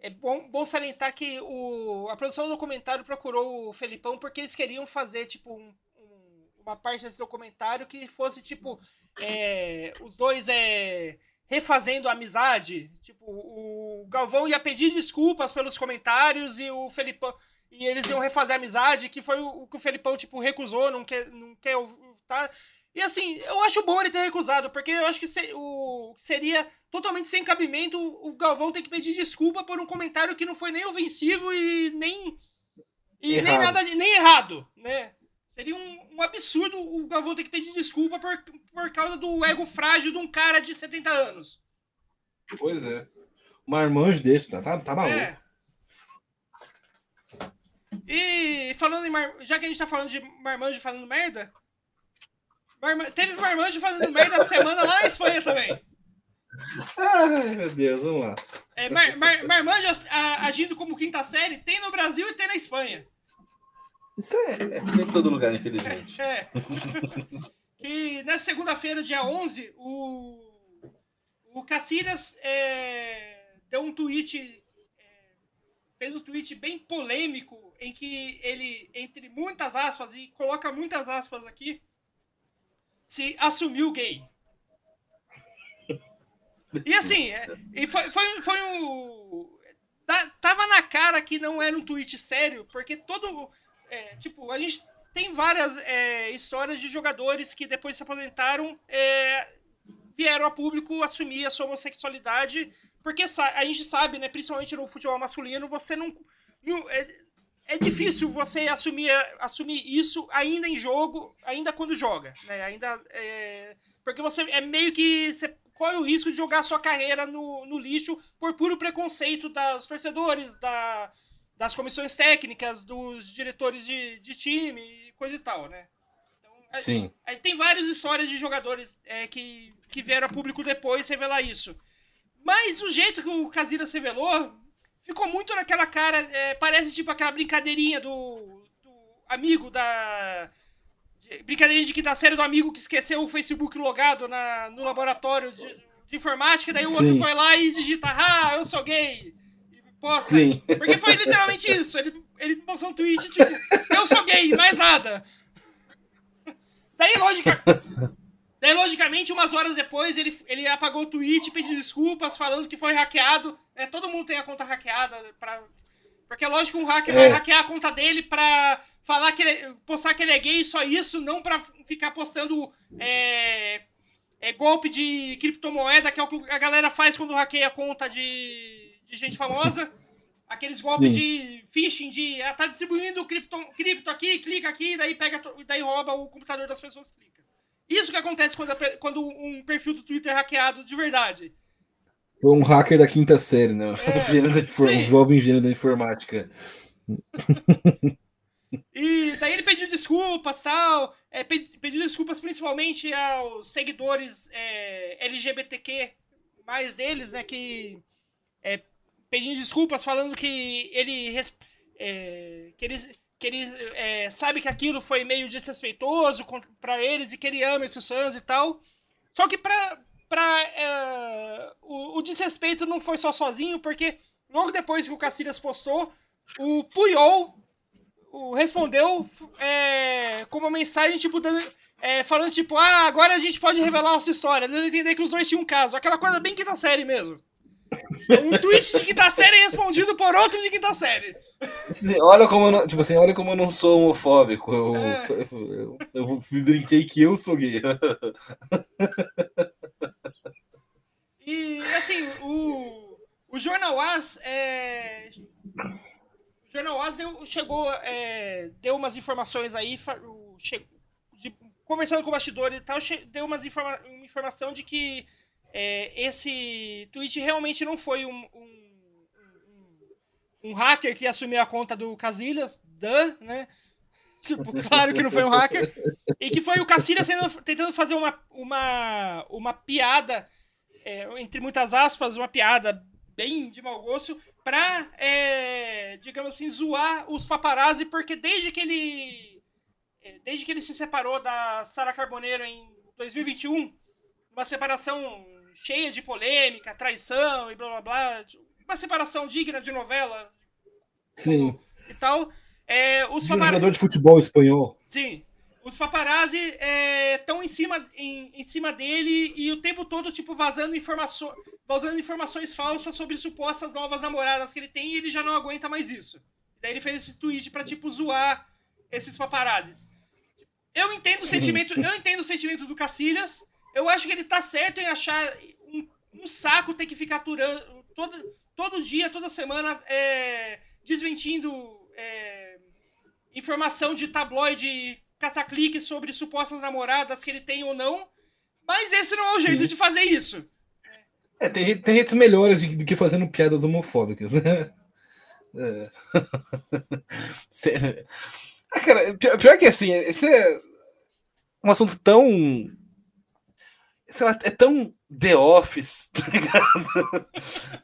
é bom, bom salientar que o, a produção do documentário procurou o Felipão porque eles queriam fazer, tipo, um, uma parte desse documentário que fosse, tipo, é, os dois é refazendo a amizade. Tipo, o Galvão ia pedir desculpas pelos comentários e o Felipão. E eles iam refazer a amizade, que foi o, que o Felipão, tipo, recusou, não quer, não quer tá? E assim, eu acho bom ele ter recusado, porque eu acho que se, o, seria totalmente sem cabimento o Galvão ter que pedir desculpa por um comentário que não foi nem ofensivo e nem. E nem nada nem errado, né? Seria um, um, absurdo o Galvão ter que pedir desculpa por, por causa do ego frágil de um cara de 70 anos. Pois é. Marmanjo desse, tá, tá, tá maluco. É. E falando em mar... já que a gente tá falando de marmanjo fazendo merda, Marma... teve marmanjo fazendo merda semana lá na Espanha também. Ai, meu Deus, vamos lá. É, mar, mar, marmanjo agindo como quinta série tem no Brasil e tem na Espanha. Isso é, é em todo lugar, infelizmente. *laughs* É. e na segunda-feira, dia 11, o, o Cacilhas é, deu um tweet, é, fez um tweet bem polêmico, em que ele, entre muitas aspas, e coloca muitas aspas aqui, se assumiu gay. E assim, é, e foi, foi, foi um. Tava na cara que não era um tweet sério, porque todo. É, tipo, a gente tem várias é, histórias de jogadores que depois se aposentaram é, vieram a público assumir a sua homossexualidade, porque a gente sabe, né, principalmente no futebol masculino, você não. não é, é difícil você assumir, assumir isso ainda em jogo, ainda quando joga, né? Ainda é, porque você é meio que você corre o risco de jogar sua carreira no, no lixo por puro preconceito das torcedores, da, das comissões técnicas, dos diretores de, de time coisa e tal, né? Então, Sim. Aí, tem várias histórias de jogadores é, que, que vieram a público depois revelar isso. Mas o jeito que o Casillas revelou ficou muito naquela cara. É, parece tipo aquela brincadeirinha do, do amigo da. De, brincadeirinha de quinta série do amigo que esqueceu o Facebook logado na, no laboratório de, de informática, daí o Sim. outro foi lá e digita, ah, eu sou gay. Posta. Sim. Porque foi literalmente isso. Ele, ele postou um tweet, tipo, eu sou gay, mais nada. Daí, lógica, daí, logicamente, umas horas depois, ele, ele apagou o tweet, pediu desculpas, falando que foi hackeado. É, todo mundo tem a conta hackeada. Pra, porque é lógico que um hacker é. vai hackear a conta dele pra falar que ele, postar que ele é gay, só isso, não pra ficar postando é, é, golpe de criptomoeda, que é o que a galera faz quando hackeia a conta de de gente famosa. Aqueles golpes Sim. de phishing, de ah, tá distribuindo cripto, cripto aqui, clica aqui, daí pega, daí rouba o computador das pessoas, clica. Isso que acontece quando, quando um perfil do Twitter é hackeado de verdade. Foi um hacker da quinta série, né? É, *laughs* um, um jovem gênio da informática. *laughs* E daí ele pediu desculpas tal. É, pediu desculpas principalmente aos seguidores é, LGBTQ mais deles, né? Que é, pedindo desculpas, falando que ele. É, que ele, que ele é, sabe que aquilo foi meio desrespeitoso para eles e que ele ama esses fãs e tal. Só que pra, pra, é, o, o, desrespeito não foi só sozinho, porque logo depois que o Cacilhas postou, o Puyol o, respondeu é, com uma mensagem tipo dando, é, falando tipo, ah, agora a gente pode revelar nossa história, dando entender que os dois tinham um caso. Aquela coisa bem quinta série mesmo. Um tweet de quinta série respondido por outro de quinta série. olha como eu não, tipo assim, olha como eu não sou homofóbico. Eu, é. eu, eu, eu, brinquei que eu sou gay. E assim, o, o Jornal As é, o Jornal As deu, chegou, é, deu umas informações aí, che, de, conversando com bastidores e tal, deu umas informa, uma informação de que é, esse tweet realmente não foi um, um, um, hacker que assumiu a conta do Casillas, Dan, né? *laughs* Tipo, claro que não foi um hacker. E que foi o Casillas tentando fazer uma, uma, uma piada, é, entre muitas aspas, uma piada bem de mau gosto, pra, é, digamos assim, zoar os paparazzi, porque desde que ele. É, desde que ele se separou da Sara Carboneiro em 2021, uma separação cheia de polêmica, traição e blá blá blá. Uma separação digna de novela. Sim. E tal. É, os de um jogador de futebol espanhol. Sim. Os paparazzi estão é, em, cima, em, em cima dele e o tempo todo, tipo, vazando, informaço vazando informações falsas sobre supostas novas namoradas que ele tem e ele já não aguenta mais isso. Daí ele fez esse tweet pra, tipo, zoar esses paparazzis. Eu entendo o sentimento, eu entendo o sentimento do Cacilhas, eu acho que ele tá certo em achar um, um saco ter que ficar aturando todo, todo dia, toda semana, é, desmentindo é, informação de tabloide caça-clique sobre supostas namoradas que ele tem ou não. Mas esse não é o jeito Sim. de fazer isso. É, tem, tem jeitos melhores do que fazendo piadas homofóbicas, né? É. *laughs* Ah, cara, pior, pior que assim, esse é um assunto tão sei lá, é tão The Office, *laughs* tá ligado?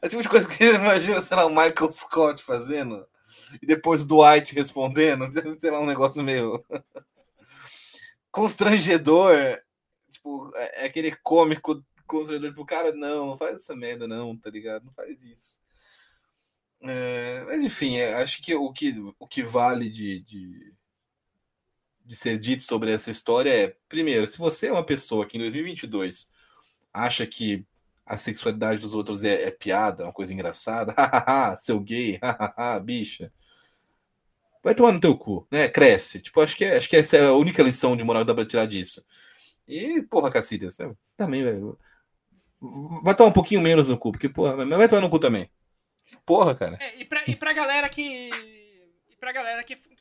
É tipo de coisa que imagina, sei lá, o Michael Scott fazendo e depois o Dwight respondendo, *laughs* sei lá, um negócio meio constrangedor. Tipo, é, é aquele cômico constrangedor, tipo, cara, não, não faz essa merda, não, tá ligado? Não faz isso. É, mas enfim, é, acho que o que, o que vale de, de de ser dito sobre essa história é: primeiro, se você é uma pessoa que em 2022 acha que a sexualidade dos outros é, é piada, uma coisa engraçada, *laughs* seu gay, bicha, vai tomar no teu cu, né? Cresce. Tipo, acho que, é, acho que essa é a única lição de moral que dá pra tirar disso. E, porra, Cacilhas, também, velho. Vai tomar um pouquinho menos no cu, porque, porra, mas vai tomar no cu também. Porra, cara. É, e, pra, e pra galera que. E pra galera que, que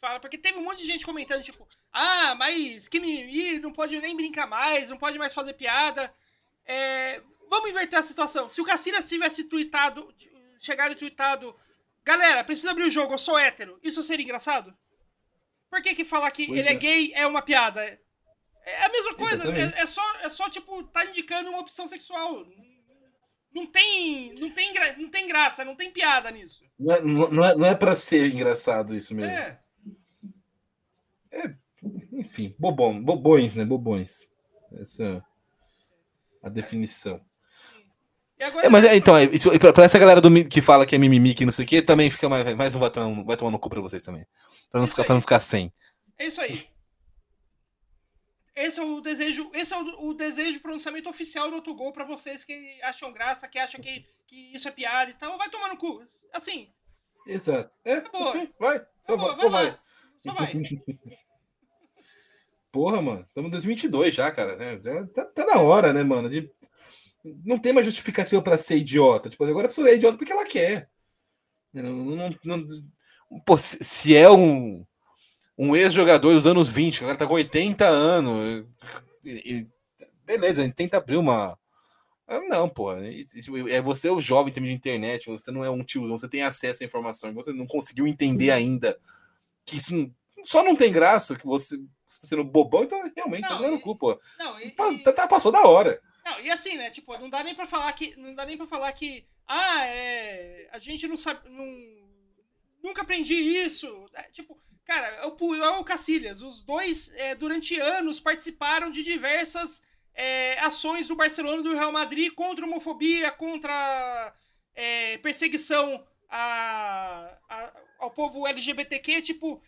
fala, porque teve um monte de gente comentando, tipo, ah, mas que mimimi, não pode nem brincar mais, não pode mais fazer piada. É, vamos inverter a situação. Se o Cassinas tivesse tweetado, chegado e tweetado, galera, precisa abrir o jogo, eu sou hétero, isso seria engraçado? Por que que falar que pois ele é. é. gay é uma piada? É a mesma coisa, é, é, só, é só, tipo, tá indicando uma opção sexual. Não tem, não tem, não tem graça, não tem piada nisso. Não é, não é, não é pra ser engraçado isso mesmo. É. é enfim, bobão, bobões, né? Bobões. Essa é a definição. Agora, é, mas é, então, é, isso, pra, pra, essa galera do, que fala que é mimimi, que não sei o que, também fica mais, mais um vai tomar, vai tomar no cu pra vocês também. Pra não, ficar, pra não ficar sem. É isso aí. Esse é o desejo, esse é o, o desejo de pronunciamento oficial do Autogol para vocês que acham graça, que acham que, que isso é piada e tal. Vai tomar no cu. Assim. Exato. É, tá boa. Assim, vai. Só, tá vai, só vai. Só vai. *laughs* Porra, mano. Estamos em 2022 já, cara. É, tá, tá na hora, né, mano? De... Não tem mais justificativa para ser idiota. Tipo, agora a pessoa é idiota porque ela quer. Não, não, não... Pô, se, é um um ex-jogador dos anos 20, o cara tá com 80 anos. E, e, beleza, tenta abrir uma. Ah, não, pô. É você o jovem em termos de internet, você não é um tiozão, você tem acesso à informação, você não conseguiu entender ainda que isso só não tem graça, que você, sendo bobão, então realmente não, tá no cu, pô. Não, e, tá, tá, passou da hora. Não, e assim, né? Tipo, não dá nem pra falar que. Não dá nem pra falar que. Ah, é. A gente não sabe. Não, nunca aprendi isso. É, tipo, Cara, é o é o Cacilhas. Os dois, é, durante anos, participaram de diversas é, ações do Barcelona e do Real Madrid contra homofobia, contra é, perseguição a, a, ao povo LGBTQ. Tipo,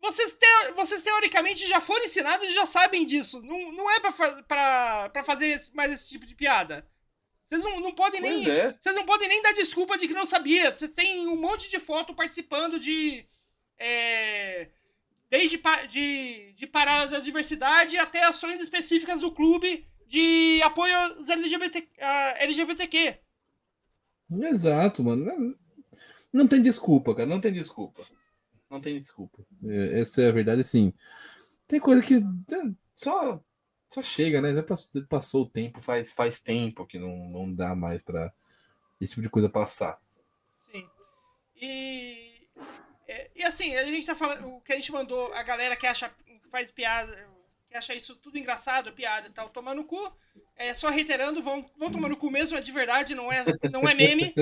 vocês, te, vocês teoricamente já foram ensinados e já sabem disso. Não, não é pra, pra, pra fazer mais esse tipo de piada. Vocês não, não podem nem. É. Vocês não podem nem dar desculpa de que não sabia. Vocês têm um monte de foto participando de é, desde de, de paradas da diversidade até ações específicas do clube de apoio aos LGBT, LGBTQ. Exato, mano. Não, tem desculpa, cara. Não tem desculpa. Não tem desculpa. É, essa é a verdade, sim. Tem coisa que só, só chega, né? Já passou, passou o tempo, faz, faz tempo que não, não dá mais para esse tipo de coisa passar. Sim. E é, e assim, a gente tá falando. O que a gente mandou, a galera que acha, faz piada, que acha isso tudo engraçado, piada e tal, tomar no cu. É, só reiterando, vão, vão tomar no cu mesmo, é de verdade, não é, não é meme.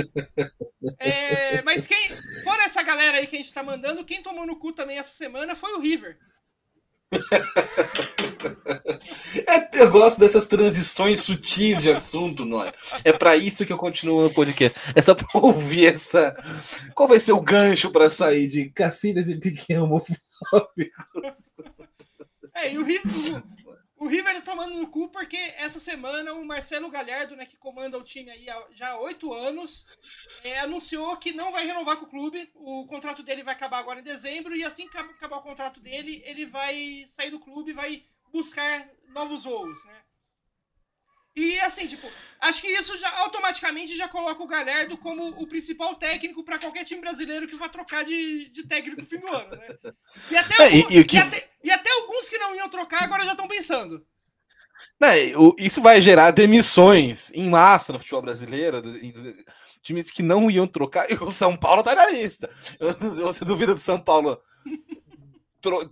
É, mas quem. Fora essa galera aí que a gente tá mandando, quem tomou no cu também essa semana foi o River. *laughs* É, eu gosto dessas transições sutis de assunto, não é? É para isso que eu continuo no podcast. É só para ouvir essa. Qual vai ser o gancho para sair de Cacilhas e Piquet homofóbicos? *laughs* É, e o River, o River tá tomando no cu porque essa semana o Marcelo Galhardo, né, que comanda o time aí já há oito anos, é, anunciou que não vai renovar com o clube. O contrato dele vai acabar agora em dezembro e assim que acabar o contrato dele, ele vai sair do clube e vai buscar novos voos, né? E assim, tipo, acho que isso já automaticamente já coloca o Galhardo como o principal técnico para qualquer time brasileiro que vai trocar de, de técnico no fim do ano, né? E até, é, alguns, e, e, que... e, até, e até alguns que não iam trocar agora já estão pensando. Não, isso vai gerar demissões em massa no futebol brasileiro. Times que não iam trocar, *laughs* e o São Paulo tá na lista. *laughs* Você duvida do São Paulo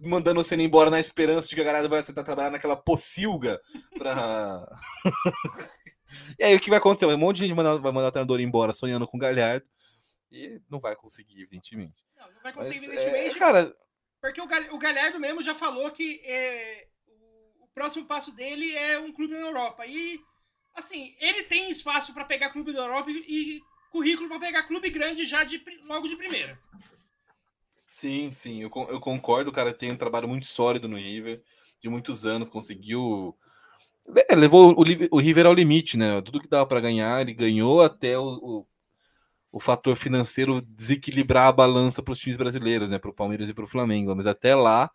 mandando você embora na esperança de que a galera vai tentar trabalhar naquela pocilga pra. *laughs* e aí o que vai acontecer? Um monte de gente vai mandar o treinador embora sonhando com o Galhardo e não vai conseguir, evidentemente. Não, não vai conseguir, Mas, evidentemente. É, cara... Porque o Galhardo mesmo já falou que é, o próximo passo dele é um clube na Europa. E, assim, ele tem espaço para pegar clube da Europa e currículo para pegar clube grande já de, logo de primeira. Sim, sim, eu, eu concordo. O cara tem um trabalho muito sólido no River, de muitos anos, conseguiu. É, levou o, o, River ao limite, né? Tudo que dava para ganhar, ele ganhou até o, o, o, fator financeiro desequilibrar a balança para os times brasileiros, né? Para o Palmeiras e para o Flamengo. Mas até lá,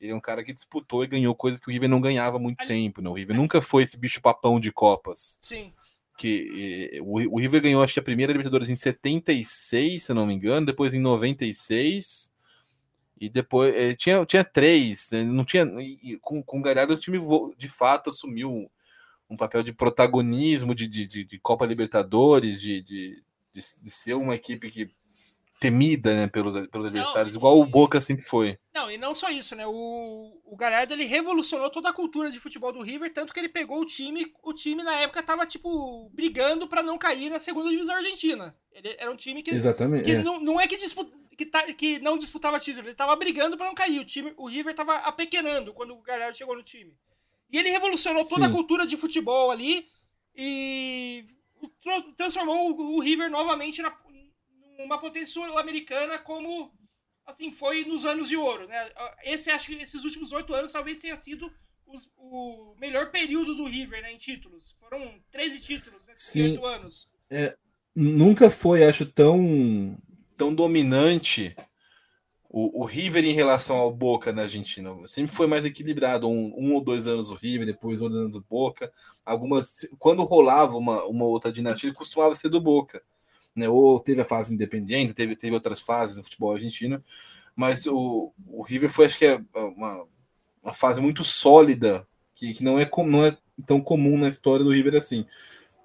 ele é um cara que disputou e ganhou coisas que o River não ganhava há muito Ali... tempo, né? O River nunca foi esse bicho papão de Copas. Sim que o, River ganhou acho que a primeira Libertadores em 76, se eu não me engano, depois em 96 e depois tinha, tinha três, não tinha e, com, com o Galhardo o time de fato assumiu um papel de protagonismo de, de, de, de Copa Libertadores, de, de, de, de ser uma equipe que temida né, pelos, pelos adversários, não, igual o Boca sempre foi. Não, e não só isso, né? O, o Galhardo ele revolucionou toda a cultura de futebol do River, tanto que ele pegou o time, o time na época tava, tipo, brigando para não cair na segunda divisão argentina. Ele era um time que. Exatamente. Que é. Não, não é que, disputa, que, tá, que não disputava título, ele tava brigando para não cair. O, time, o River tava apequenando quando o Galhardo chegou no time. E ele revolucionou toda Sim. a cultura de futebol ali e transformou o River novamente na, uma potência sul-americana como assim foi nos anos de ouro, né? Esse acho que esses últimos oito anos talvez tenha sido os, o melhor período do River, né, em títulos. Foram 13 títulos nesses né, oito anos. É, nunca foi, acho, tão tão dominante o, o, River em relação ao Boca na Argentina. Sempre foi mais equilibrado, um, um ou dois anos o River, depois um dois anos o Boca. Algumas, quando rolava uma, uma outra dinastia, costumava ser do Boca né? Ou teve a fase independente, teve, teve outras fases no futebol argentino, mas o, o River foi, acho que é uma, uma fase muito sólida, que, que não, é, não é tão comum na história do River assim.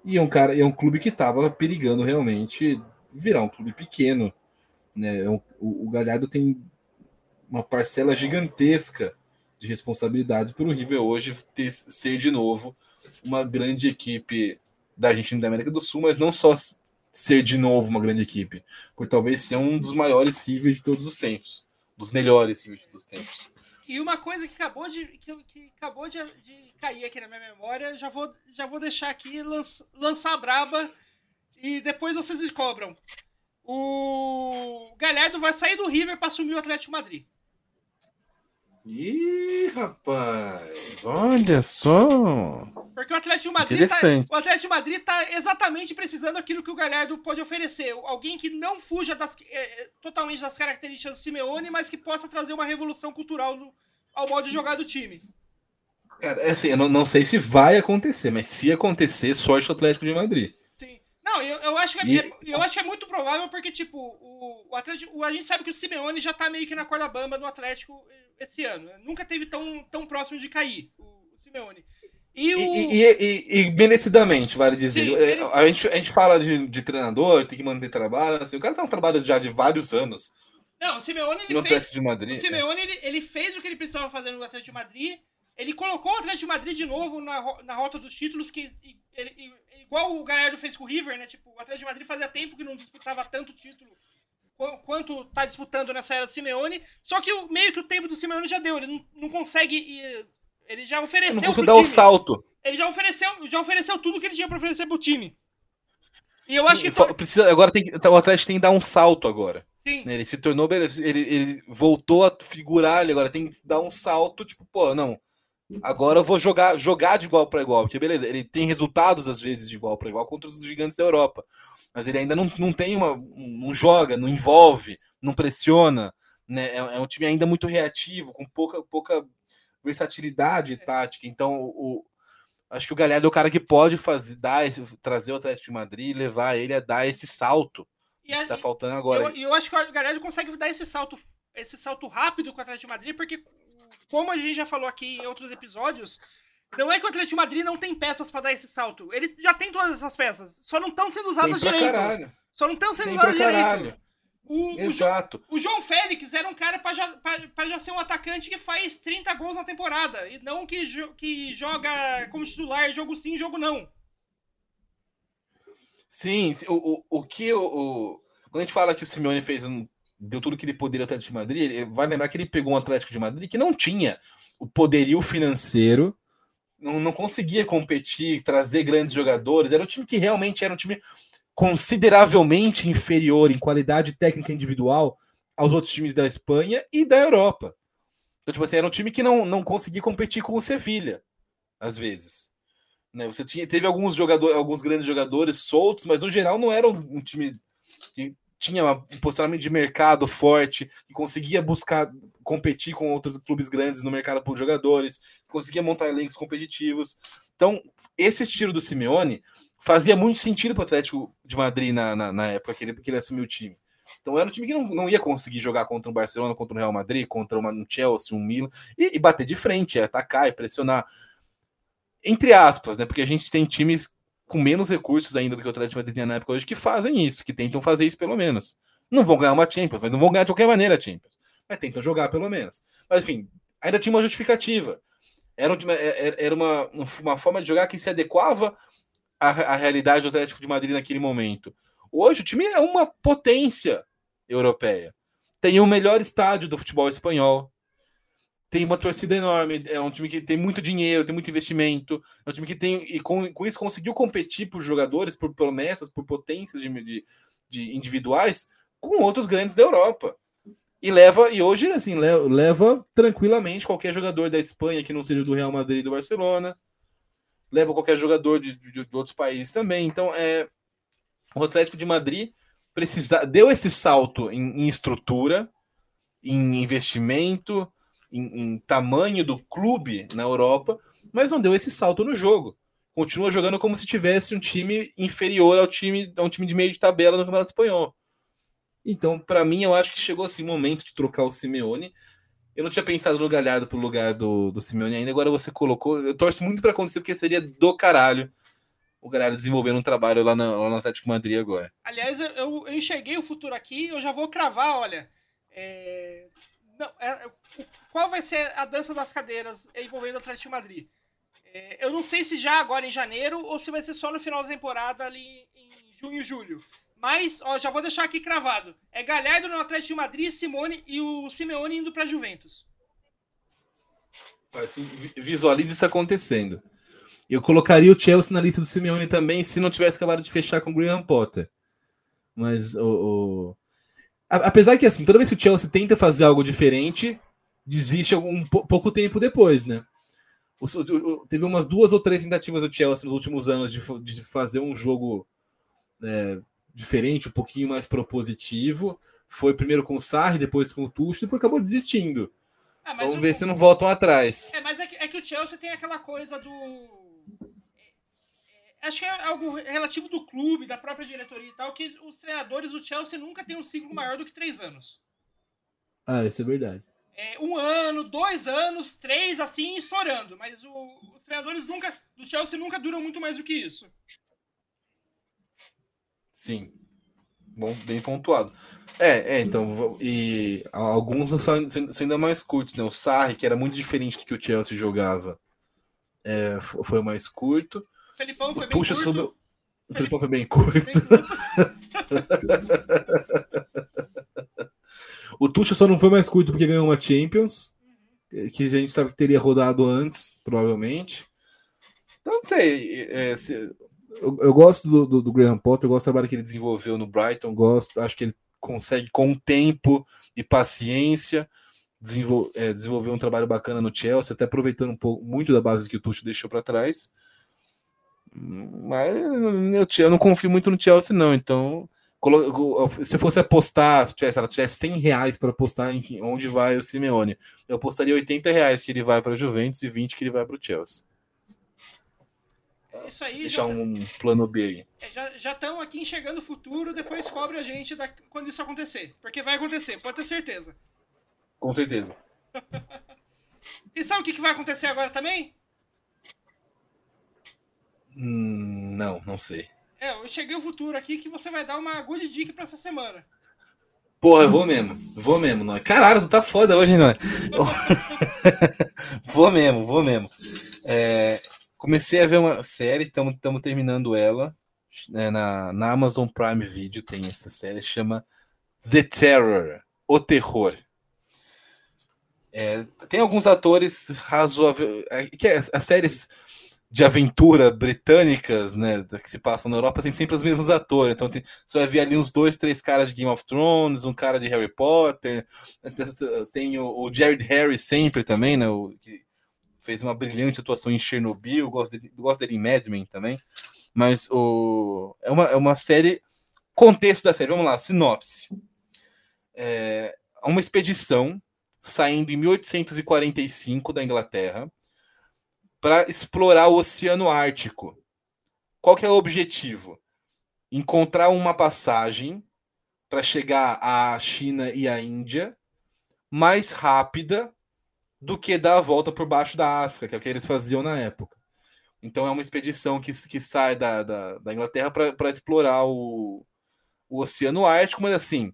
E é um cara, é um clube que estava perigando realmente virar um clube pequeno, né? É o, o Galhardo tem uma parcela gigantesca de responsabilidade para o River hoje ter, ser de novo uma grande equipe da Argentina e da América do Sul, mas não só ser de novo uma grande equipe, por talvez ser um dos maiores rivers de todos os tempos, dos melhores rivers de todos os tempos. E uma coisa que acabou de, que, que acabou de, de, cair aqui na minha memória, já vou, já vou deixar aqui lanç, lançar a braba e depois vocês me cobram. O Galhardo vai sair do River para assumir o Atlético Madrid. Ih, rapaz, olha só. Porque o Atlético Madrid, tá, o Atlético Madrid tá exatamente precisando aquilo que o Galhardo pode oferecer. Alguém que não fuja das, é, é, totalmente das características do Simeone, mas que possa trazer uma revolução cultural no, ao modo de jogar do time. Cara, é assim, eu não, não sei se vai acontecer, mas se acontecer, sorte o Atlético de Madrid. Não, eu, eu, acho, que é, e... eu acho que é muito provável, porque, tipo, o, o Atlético. A gente sabe que o Simeone já tá meio que na corda bamba no Atlético esse ano. Né? Nunca teve tão, tão próximo de cair o, o Simeone. E, o... e, e, merecidamente, vale dizer. Sim, ele... a, gente, a gente fala de, de treinador, tem que manter trabalho. Assim, o cara tá um trabalho já de vários anos. Não, o Simeone ele no fez. Atlético de Madrid, o Simeone é. ele, ele fez o que ele precisava fazer no Atlético de Madrid. Ele colocou o Atlético de Madrid de novo na, na rota dos títulos, que ele, igual o Galhardo fez com o River, né? Tipo, o Atlético de Madrid fazia tempo que não disputava tanto título quanto tá disputando nessa era do Simeone. Só que o, meio que o tempo do Simeone já deu. Ele não, não consegue. Ele já ofereceu. Não consegue dar o salto. Ele já ofereceu, já ofereceu tudo que ele tinha para oferecer pro time. E eu Sim, acho que. Foi... Precisa, agora tem, o Atlético tem que dar um salto agora. Sim. Ele se tornou. Ele, ele voltou a figurar, ele agora tem que dar um salto, tipo, pô, não. Agora eu vou jogar, jogar de igual para igual, porque beleza, ele tem resultados às vezes de igual para igual contra os gigantes da Europa mas ele ainda não, não tem uma. não joga, não envolve, não pressiona. Né? É, é um time ainda muito reativo, com pouca, pouca versatilidade tática. Então, o, acho que o Galhardo é o cara que pode fazer, dar, trazer o Atlético de Madrid e levar ele a dar esse salto. E a, que tá faltando agora. E eu, eu, acho que o Galhardo consegue dar esse salto, esse salto rápido com o Atlético de Madrid, porque, como a gente já falou aqui em outros episódios, não é que o Atlético de Madrid não tem peças para dar esse salto. Ele já tem todas essas peças. Só não estão sendo usadas direito. Caralho. Só não estão sendo usadas direito. O, Exato. O, o, João Félix era um cara para já, já ser um atacante que faz 30 gols na temporada. E não que, jo, que joga como titular, jogo sim, jogo não. Sim, o, o, o que o, Quando a gente fala que o Simeone fez um, deu tudo que ele poderia ao Atlético de Madrid, ele vai lembrar que ele pegou um Atlético de Madrid que não tinha o poderio financeiro não, não conseguia competir, trazer grandes jogadores. Era um time que realmente era um time consideravelmente inferior em qualidade técnica individual aos outros times da Espanha e da Europa. Então, tipo assim, era um time que não, não conseguia competir com o Sevilha, às vezes. Né? Você tinha, teve alguns jogadores, alguns grandes jogadores soltos, mas no geral não era um, um time que tinha um posicionamento de mercado forte, que conseguia buscar competir com outros clubes grandes no mercado por jogadores, conseguia montar elencos competitivos. Então, esse estilo do Simeone fazia muito sentido para o Atlético de Madrid na, na, na, época que ele, que ele assumiu o time. Então era um time que não, não ia conseguir jogar contra um Barcelona, contra um Real Madrid, contra uma, um Chelsea, um Milan, e, e bater de frente, atacar e pressionar. Entre aspas, né? Porque a gente tem times com menos recursos ainda do que o Atlético Madrid tem na época hoje que fazem isso, que tentam fazer isso pelo menos. Não vão ganhar uma Champions, mas não vão ganhar de qualquer maneira a Champions. Mas tentam jogar pelo menos. Mas enfim, ainda tinha uma justificativa. Era, um, é, é, era uma, uma forma de jogar que se adequava à, à realidade do Atlético de Madrid naquele momento. Hoje o time é uma potência europeia. Tem o melhor estádio do futebol espanhol. Tem uma torcida enorme. É um time que tem muito dinheiro, tem muito investimento. É um time que tem. E com, com isso conseguiu competir por jogadores, por promessas, por potências de, de, de individuais com outros grandes da Europa. E leva, e hoje, assim, leva, tranquilamente qualquer jogador da Espanha que não seja do Real Madrid e do Barcelona. Leva qualquer jogador de, de, de outros países também. Então, é, o Atlético de Madrid precisa, deu esse salto em, em estrutura, em investimento, em, em, tamanho do clube na Europa, mas não deu esse salto no jogo. Continua jogando como se tivesse um time inferior ao time, a um time de meio de tabela no Campeonato Espanhol. Então, para mim, eu acho que chegou assim o momento de trocar o Simeone. Eu não tinha pensado no Galhardo pro lugar do, do Simeone ainda, agora você colocou. Eu torço muito para acontecer, porque seria do caralho o galera desenvolvendo um trabalho lá, na, lá no Atlético Madrid agora. Aliás, eu, eu, enxerguei o futuro aqui, eu já vou cravar, olha. É... Não, é, qual vai ser a dança das cadeiras envolvendo o Atlético Madrid? É, eu não sei se já agora em janeiro ou se vai ser só no final da temporada ali em junho e julho. Mas, ó, já vou deixar aqui cravado. É Galhardo no Atlético Madrid, Simone e o Simeone indo para Juventus. Assim, visualize isso acontecendo. Eu colocaria o Chelsea na lista do Simeone também se não tivesse acabado de fechar com o Graham Potter. Mas o... apesar que assim, toda vez que o Chelsea tenta fazer algo diferente, desiste um pouco tempo depois, né? O, o, teve umas duas ou três tentativas do Chelsea nos últimos anos de, de fazer um jogo é, diferente, um pouquinho mais propositivo. Foi primeiro com o Sarri, depois com o Tuchel, depois acabou desistindo. Ah, Vamos ver se não voltam atrás. É, mas é que, é que o Chelsea tem aquela coisa do acho que é algo relativo do clube, da própria diretoria e tal, que os treinadores do Chelsea nunca têm um ciclo maior do que três anos. Ah, isso é verdade. É, um ano, dois anos, três, assim, estourando. Mas o, os treinadores nunca, do Chelsea nunca duram muito mais do que isso. Sim. Bom, bem pontuado. É, é, então, e alguns são, são ainda mais curtos, né? O Sarri, que era muito diferente do que o Chelsea jogava, é, foi mais curto. Felipão foi bem Puxa curto. Sobre... O Felipão foi bem curto. Bem curto. *laughs* o Tuxa só não foi mais curto porque ganhou uma Champions, que a gente sabe que teria rodado antes, provavelmente. Então, não sei. É, se... eu, eu, gosto do, do, do, Graham Potter, eu gosto do trabalho que ele desenvolveu no Brighton, gosto, acho que ele consegue, com tempo e paciência, desenvol, é, desenvolver um trabalho bacana no Chelsea, até aproveitando um pouco muito da base que o Tuchel deixou para trás. Mas eu, não confio muito no Chelsea, não. Então, se eu fosse apostar, se tivesse, ela tivesse 100 reais para apostar em onde vai o Simeone, eu apostaria 80 reais que ele vai para a Juventus e 20 que ele vai para o Chelsea. É isso aí. Deixar já, um plano B aí. É, já estão aqui enxergando o futuro, depois cobre a gente da, quando isso acontecer. Porque vai acontecer, pode ter certeza. Com certeza. *laughs* e sabe o que, que vai acontecer agora também? Hum, não, não sei. É, eu cheguei ao futuro aqui que você vai dar uma good dica pra essa semana. Porra, eu vou mesmo. Vou mesmo, não. Caralho, tu tá foda hoje, não. *laughs* vou mesmo, vou mesmo. É, comecei a ver uma série, estamos terminando ela. É, na, na Amazon Prime Video tem essa série, chama The Terror, O Terror. É, tem alguns atores razoáveis. É, que é, as séries de aventura britânicas, né, que se passam na Europa, tem sempre os mesmos atores. Então tem, você vai ver ali uns dois, três caras de Game of Thrones, um cara de Harry Potter, tem o, o Jared Harris sempre também, né, o, que fez uma brilhante atuação em Chernobyl, gosto dele, gosto dele em Mad Men também. Mas o, é, uma, é uma série. Contexto da série, vamos lá, sinopse. É uma expedição saindo em 1845 da Inglaterra para explorar o Oceano Ártico. Qual que é o objetivo? Encontrar uma passagem para chegar à China e à Índia mais rápida do que dar a volta por baixo da África, que é o que eles faziam na época. Então é uma expedição que, que sai da, da, da Inglaterra para explorar o, o Oceano Ártico, mas assim,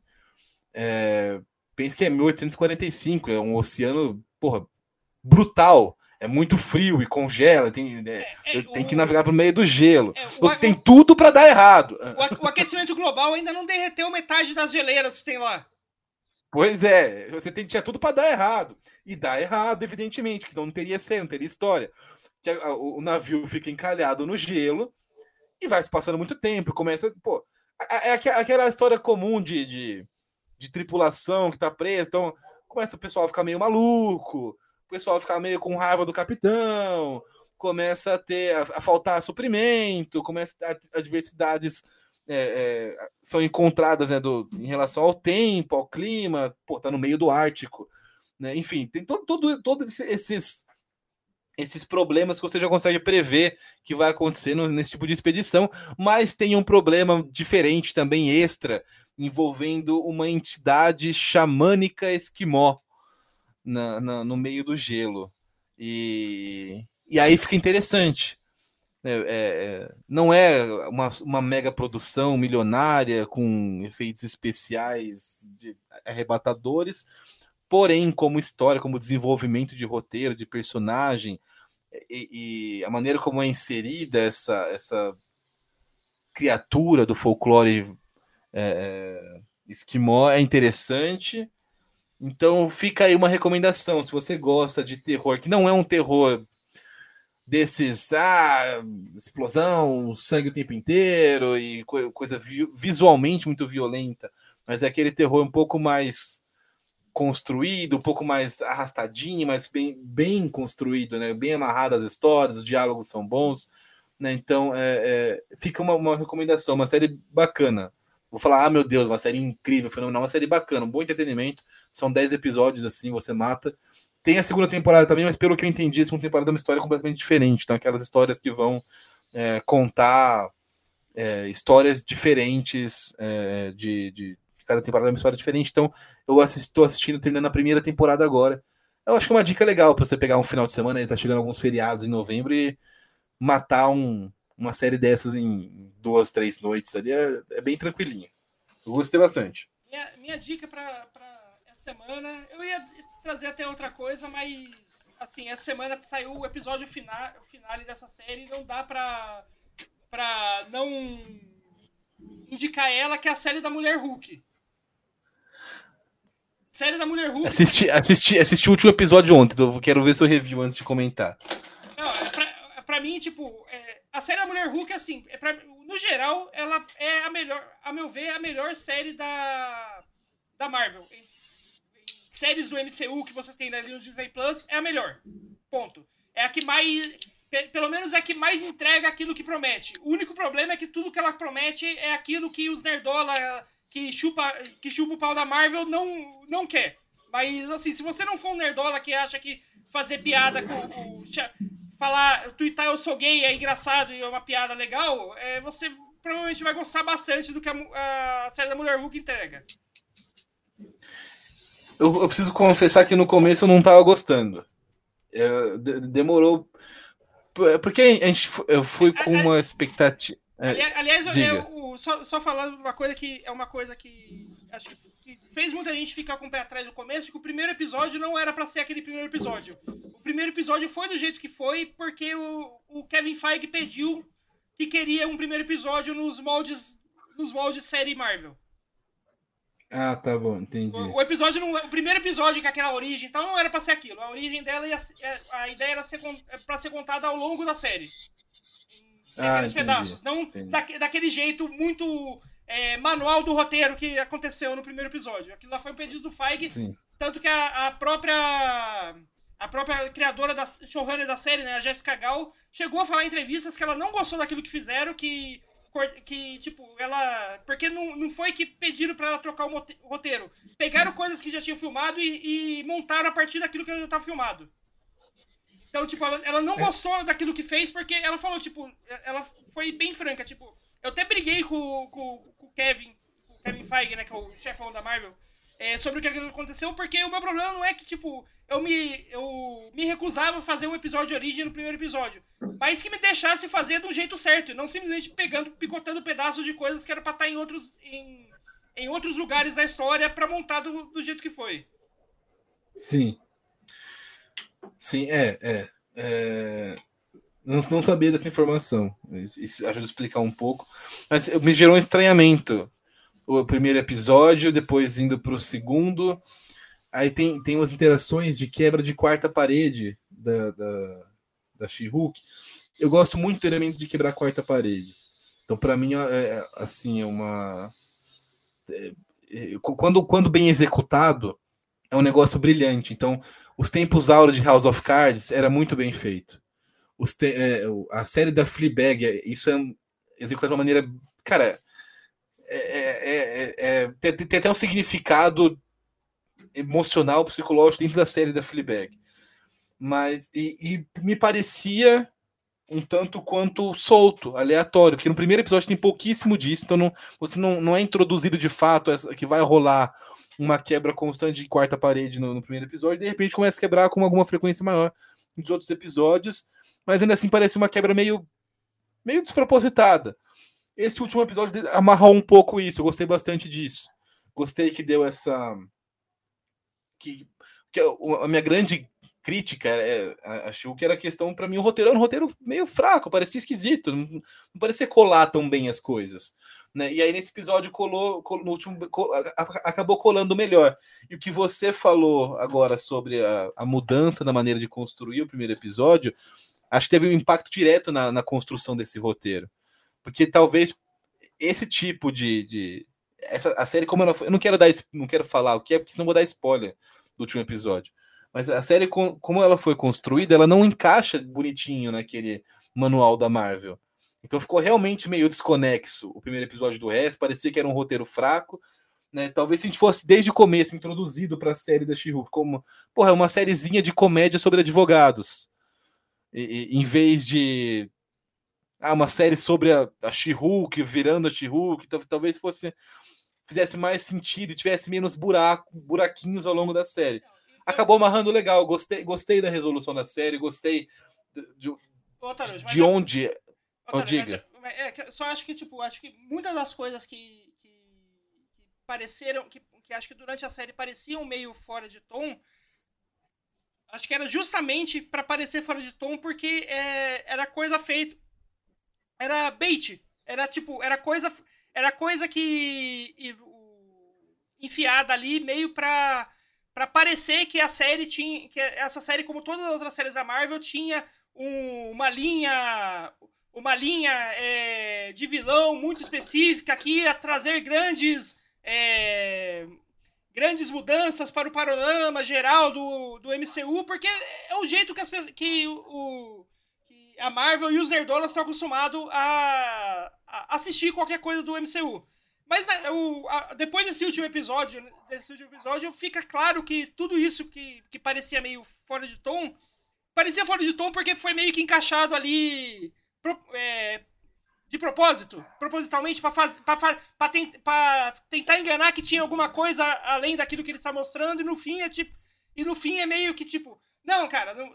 é, pense que é 1845, é um oceano, porra, brutal é muito frio e congela, tem, é, é, tem o, que navegar pro meio do gelo. É, o, tem tudo para dar errado. O, o, aquecimento global ainda não derreteu metade das geleiras que tem lá. Pois é, você tem, tinha tudo para dar errado. E dá errado, evidentemente, que senão não teria cena, não teria história. Que o, navio fica encalhado no gelo e vai se passando muito tempo. Começa, pô, é aquela história comum de, de, de tripulação que tá presa, então começa o pessoal a ficar meio maluco o pessoal fica meio com raiva do capitão, começa a ter a, faltar suprimento, começa a adversidades é, é, são encontradas né, do, em relação ao tempo, ao clima, pô, tá no meio do Ártico, né? Enfim, tem todo, todo, todos esses esses problemas que você já consegue prever que vai acontecer nesse tipo de expedição, mas tem um problema diferente também extra envolvendo uma entidade xamânica esquimó na, na, no meio do gelo. E, e aí fica interessante. É, é, é, não é uma, uma mega produção milionária com efeitos especiais de arrebatadores, porém, como história, como desenvolvimento de roteiro, de personagem, e, e a maneira como é inserida essa, essa criatura do folclore é, é esquimó é interessante então fica aí uma recomendação, se você gosta de terror, que não é um terror desses, ah, explosão, sangue o tempo inteiro e coisa visualmente muito violenta, mas é aquele terror um pouco mais construído, um pouco mais arrastadinho, mas bem, bem construído, né? Bem amarrado as histórias, os diálogos são bons, né? Então é, é, fica uma, uma recomendação, uma série bacana vou falar, ah, meu Deus, uma série incrível, fenomenal, uma série bacana, um bom entretenimento. São 10 episódios assim, você mata. Tem a segunda temporada também, mas pelo que eu entendi, a segunda temporada é uma história completamente diferente. Então, aquelas histórias que vão é, contar é, histórias diferentes é, de, de, cada temporada é uma história diferente. Então, eu estou assistindo, terminando a primeira temporada agora. Eu acho que é uma dica legal para você pegar um final de semana, aí tá chegando alguns feriados em novembro e matar um, uma série dessas em duas, três noites ali é, é bem tranquilinho. Eu gostei bastante. Minha, minha dica para essa semana, eu ia trazer até outra coisa, mas assim, essa semana saiu o episódio final, finale dessa série, não dá pra, pra não indicar ela, que é a série da Mulher Hulk. Série da Mulher Hulk. Assisti, assisti, assisti o último episódio ontem, então quero ver seu review antes de comentar. Não, é pra, é pra mim, tipo, é, a série da Mulher Hulk, assim, é pra, no geral, ela é a melhor, a meu ver, a melhor série da, da Marvel. Em, em séries do MCU que você tem ali no Disney Plus, é a melhor. Ponto. É a que mais. Pelo menos é a que mais entrega aquilo que promete. O único problema é que tudo que ela promete é aquilo que os nerdola que chupa, que chupa o pau da Marvel não, não quer. Mas, assim, se você não for um nerdola que acha que fazer piada com o falar, twittar eu sou gay, é engraçado e é uma piada legal, é, você provavelmente vai gostar bastante do que a, a série da Mulher Hulk entrega. Eu, eu, preciso confessar que no começo eu não tava gostando. É, demorou. Porque a gente, eu fui com uma expectativa. É, aliás, eu, só, só falando uma coisa que é uma coisa que acho que fez muita gente ficar com o pé atrás no começo, que o primeiro episódio não era para ser aquele primeiro episódio. O primeiro episódio foi do jeito que foi, porque o, o Kevin Feige pediu que queria um primeiro episódio nos moldes nos moldes série Marvel. Ah, tá bom, entendi. O, o episódio não, o primeiro episódio com aquela origem, então não era pra ser aquilo. A origem dela ia, é, a ideia era ser, é pra ser contada ao longo da série. Em Ah, entendi, pedaços. Não entendi. daque- daquele jeito muito é, manual do roteiro que aconteceu no primeiro episódio. Aquilo lá foi um pedido do Feige, Sim. tanto que a, a própria. A própria criadora da showrunner da série, né, a Jessica Gal, chegou a falar em entrevistas que ela não gostou daquilo que fizeram, que. que tipo, ela. Porque não, não foi que pediram pra ela trocar o roteiro. Pegaram coisas que já tinham filmado e, e montaram a partir daquilo que já estava filmado. Então, tipo, ela, ela não gostou daquilo que fez porque ela falou, tipo, ela foi bem franca, tipo, eu até briguei com, com, com o Kevin, o Kevin Feige, né, que é o chefão da Marvel, é, sobre o que aconteceu, porque o meu problema não é que, tipo, eu me, eu me recusava a fazer um episódio de origem no primeiro episódio, mas que me deixasse fazer do jeito certo, e não simplesmente pegando, picotando pedaços de coisas que era pra estar em outros, em, em outros lugares da história pra montar do, do jeito que foi. Sim. Sim, é, é. é... Não, não sabia dessa informação. Isso, ajuda a explicar um pouco. Mas me gerou um estranhamento. O primeiro episódio, depois indo para o segundo. Aí tem, tem umas interações de quebra de quarta parede da, da, da She-Hulk. Eu gosto muito do elemento de quebrar a quarta parede. Então, para mim, é, é, assim, é uma. é, é, quando, quando bem executado, é um negócio brilhante. Então, os tempos áureos de House of Cards era muito bem feito. Os te- é, a série da Fleabag, é- isso é executado de uma maneira. Cara, é- é- é- tem, tem até um significado emocional, psicológico dentro da série da Fleabag. Mas, e, e me parecia um tanto quanto solto, aleatório, que no primeiro episódio tem pouquíssimo disso, então não, você não, não é introduzido de fato essa, que vai rolar uma quebra constante de quarta parede no, no primeiro episódio, e de repente começa a quebrar com alguma frequência maior nos outros episódios, mas ainda assim parece uma quebra meio, meio despropositada. Esse último episódio amarrou um pouco isso, eu gostei bastante disso. Gostei que deu essa. Que, que a- minha grande crítica é, a- a Shulk era questão, para mim, o roteiro era um roteiro meio fraco, parecia esquisito, não, não parecia colar tão bem as coisas. Né? E aí nesse episódio colou, col- no último co- a- a- acabou colando melhor. E o que você falou agora sobre a, a mudança na maneira de construir o primeiro episódio, acho que teve um impacto direto na, na construção desse roteiro. Porque talvez esse tipo de. de essa, a série, como ela foi. Eu não quero dar não quero falar o que é, porque senão vou dar spoiler do último episódio. Mas a série, com- como ela foi construída, ela não encaixa bonitinho naquele manual da Marvel. Então ficou realmente meio desconexo o primeiro episódio do resto, parecia que era um roteiro fraco. Né? Talvez se a gente fosse desde o começo introduzido para a série da She-Hulk como, porra, é uma sériezinha de comédia sobre advogados. Em vez de ah, uma série sobre a, a She-Hulk virando a She-Hulk, tal- talvez fosse fizesse mais sentido e tivesse menos buraco, buraquinhos ao longo da série. Acabou amarrando legal, gostei, gostei da resolução da série, gostei de, de- de onde mas diga. é só acho que, tipo, acho que muitas das coisas que, que, que pareceram, que, que acho que durante a série pareciam meio fora de tom, acho que era justamente pra parecer fora de tom, porque é, era coisa feita. Era bait. Era tipo, era coisa. Era coisa que. e enfiada ali meio pra. Pra parecer que a série tinha. Que essa série, como todas as outras séries da Marvel, tinha um- uma linha. Uma linha é, de vilão muito específica que ia trazer grandes. é, grandes mudanças para o panorama geral do, do MCU, porque é o jeito que, as, que, o, que a Marvel e os nerdolas estão acostumados a, a assistir qualquer coisa do MCU. Mas né, o, a- depois desse último episódio, desse último episódio, fica claro que tudo isso que, que parecia meio fora de tom, parecia fora de tom porque foi meio que encaixado ali pro- é, de propósito, propositalmente, pra, faz, pra, pra, ten- pra tentar enganar que tinha alguma coisa além daquilo que ele está mostrando, e no fim é tipo. E no fim é meio que tipo. Não, cara, não-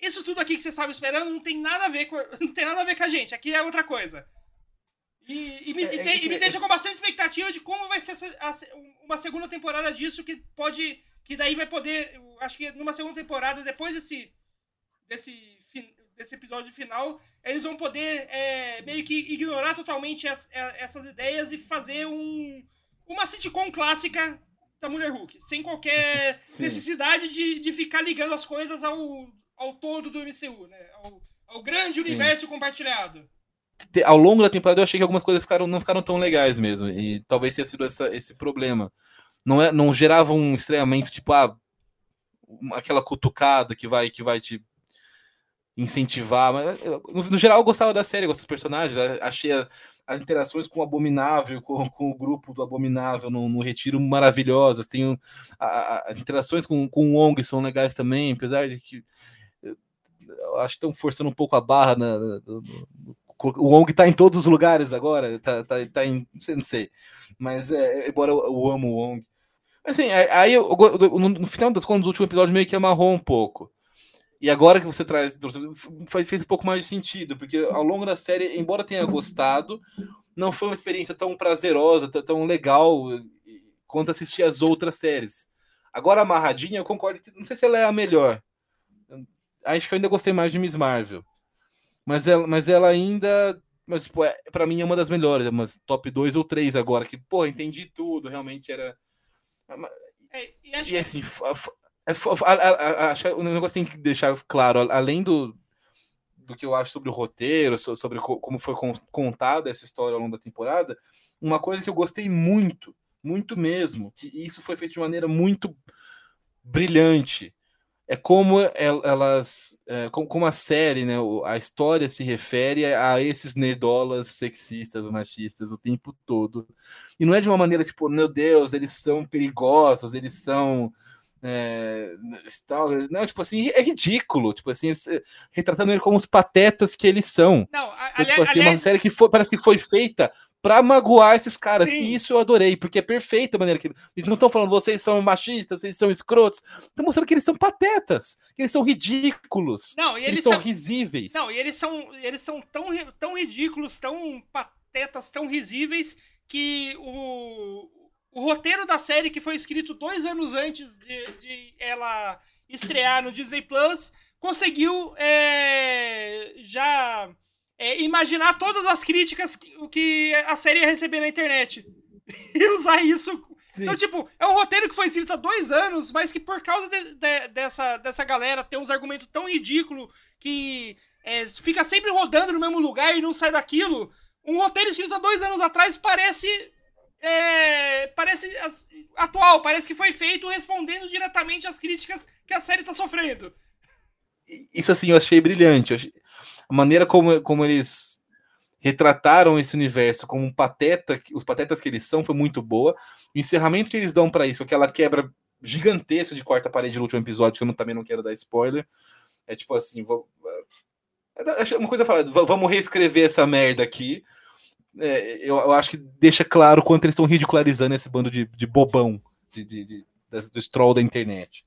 isso tudo aqui que você estava esperando não tem nada a ver com. *laughs* Não tem nada a ver com a gente. Aqui é outra coisa. E, e me, É- e é e me deixa com bastante expectativa de como vai ser essa- a uma segunda temporada disso que pode. Que daí vai poder. Acho que numa segunda temporada, depois desse. Desse, desse episódio final, eles vão poder é, meio que ignorar totalmente as- é, essas ideias e fazer um, uma sitcom clássica da Mulher Hulk, sem qualquer *laughs* Sim. necessidade de, de ficar ligando as coisas ao, ao todo do MCU, né? Ao, ao grande Sim. universo compartilhado. ao longo da temporada eu achei que algumas coisas ficaram, não ficaram tão legais mesmo. E talvez tenha sido essa, esse problema. Não, é, não gerava um estranhamento, tipo, ah, aquela cutucada que vai, que vai te incentivar. Mas, eu, no, geral, eu gostava da série, eu gosto dos personagens. Achei a- as interações com o Abominável, com, com o grupo do Abominável no, no Retiro maravilhosas. Tem as interações com, com o Wong são legais também, apesar de que eu, eu acho que estão forçando um pouco a barra na, na- no- o Wong tá em todos os lugares agora, tá, tá, tá em. Não sei, não sei. Mas é, embora eu, eu amo o. Mas assim, aí eu- no, no final das contas, o último episódio meio que amarrou um pouco. E agora que você traz, fez um pouco mais de sentido, porque ao longo da série, embora tenha gostado, não foi uma experiência tão prazerosa, tão, legal quanto assistir as outras séries. Agora, amarradinha, eu concordo que não sei se ela é a melhor. Acho que eu ainda gostei mais de Miss Marvel. Mas ela, mas ela ainda. Mas, pô, é, pra mim é uma das melhores, é umas top 2 ou 3 agora, que, pô, entendi tudo, realmente era. É, e acho E assim, é acho que o negócio tem que deixar claro, além do, do que eu acho sobre o roteiro, so- sobre co- como foi con- contada essa história ao longo da temporada, uma coisa que eu gostei muito, muito mesmo, que isso foi feito de maneira muito brilhante, é como el- elas, é, como, a série, né, a história se refere a esses nerdolas sexistas, machistas o tempo todo. E não é de uma maneira tipo, meu Deus, eles são perigosos, eles são é, stalkers. Não, tipo assim, é ridículo. Tipo assim, eh, retratando ele como os patetas que eles são. Não, a- tipo assim, uma aliás, série que foi, parece que foi feita pra magoar esses caras. Sim. E isso eu adorei, porque é perfeita a maneira que eles não estão falando vocês são machistas, vocês são escrotos. Estão mostrando que eles são patetas, que eles são ridículos. não, e Eles, eles são risíveis. Não, e eles são, eles são tão, tão ridículos, tão patetas, tão risíveis, que o, o roteiro da série, que foi escrito dois anos antes de, de ela estrear no Disney Plus, conseguiu é, já é, imaginar todas as críticas que, que a série ia receber na internet. *laughs* E usar isso Sim. então, tipo, é um roteiro que foi escrito há dois anos, mas que por causa de- de- dessa, dessa galera ter uns argumentos tão ridículos que é, fica sempre rodando no mesmo lugar e não sai daquilo, um roteiro escrito há dois anos atrás parece. É, parece atual, parece que foi feito respondendo diretamente às críticas que a série tá sofrendo. isso assim eu achei brilhante. Eu achei- A maneira como, como eles retrataram esse universo como um pateta, os patetas que eles são, foi muito boa. O encerramento que eles dão pra isso, aquela quebra gigantesca de quarta parede no último episódio, que eu também não quero dar spoiler. É tipo assim, vou, é, é uma coisa falada, vamos reescrever essa merda aqui. É, eu, eu acho que deixa claro quanto eles estão ridicularizando esse bando de, de bobão, de, de, de, dos troll da internet.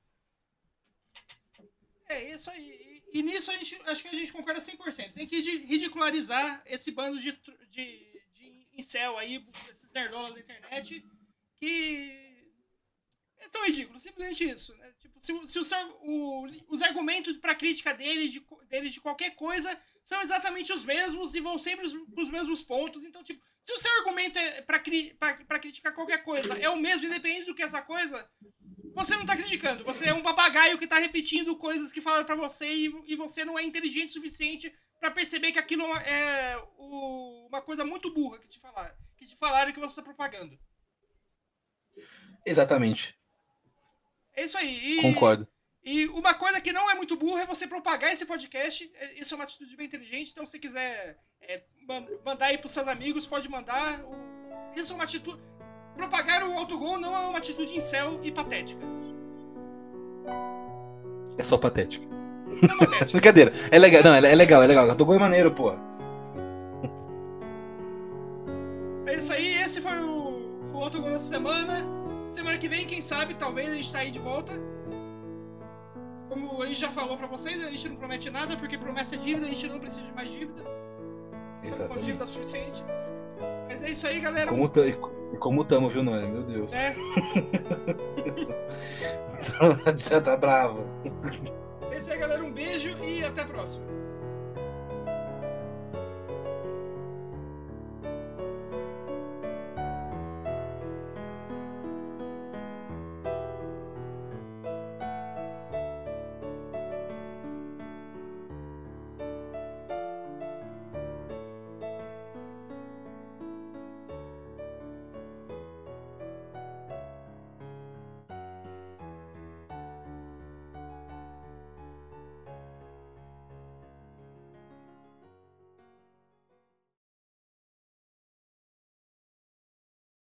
É isso aí. E, e nisso a gente, acho que a gente concorda 100%. Tem que ri- ridicularizar esse bando de, de, de incel aí, esses nerdolas da internet, que são ridículos, simplesmente isso. né? Tipo, se, se o seu- o- os argumentos para crítica dele de, dele de qualquer coisa são exatamente os mesmos e vão sempre para os mesmos pontos. Então, tipo, se o seu argumento é para criticar qualquer coisa é o mesmo, independente do que essa coisa, você não tá criticando. Você é um papagaio que tá repetindo coisas que falaram pra você e, e você não é inteligente o suficiente pra perceber que aquilo é o- uma coisa muito burra que te falaram. Que te falaram que você tá propagando. Exatamente, É isso aí. E, concordo. E uma coisa que não é muito burra é você propagar esse podcast. É- Isso é uma atitude bem inteligente. Então, se você quiser é, man- mandar aí pros seus amigos, pode mandar. Isso é uma atitude. Propagar o autogol não é uma atitude incel e patética. É só patético. Não é patética. *laughs* Brincadeira. É legal, não, é é legal, é legal. Autogol é maneiro, pô. É isso aí, esse foi o, o autogol dessa semana. Semana que vem, quem sabe, talvez a gente tá aí de volta. Como a gente já falou pra vocês, a gente não promete nada, porque promessa é dívida, a gente não precisa de mais dívida. Exatamente. Com dívida suficiente. Mas é isso aí, galera. Como, t- como tamo, viu, Noé? Meu Deus. É. *laughs* Já tá bravo. É isso aí, galera. Um beijo e até a próxima.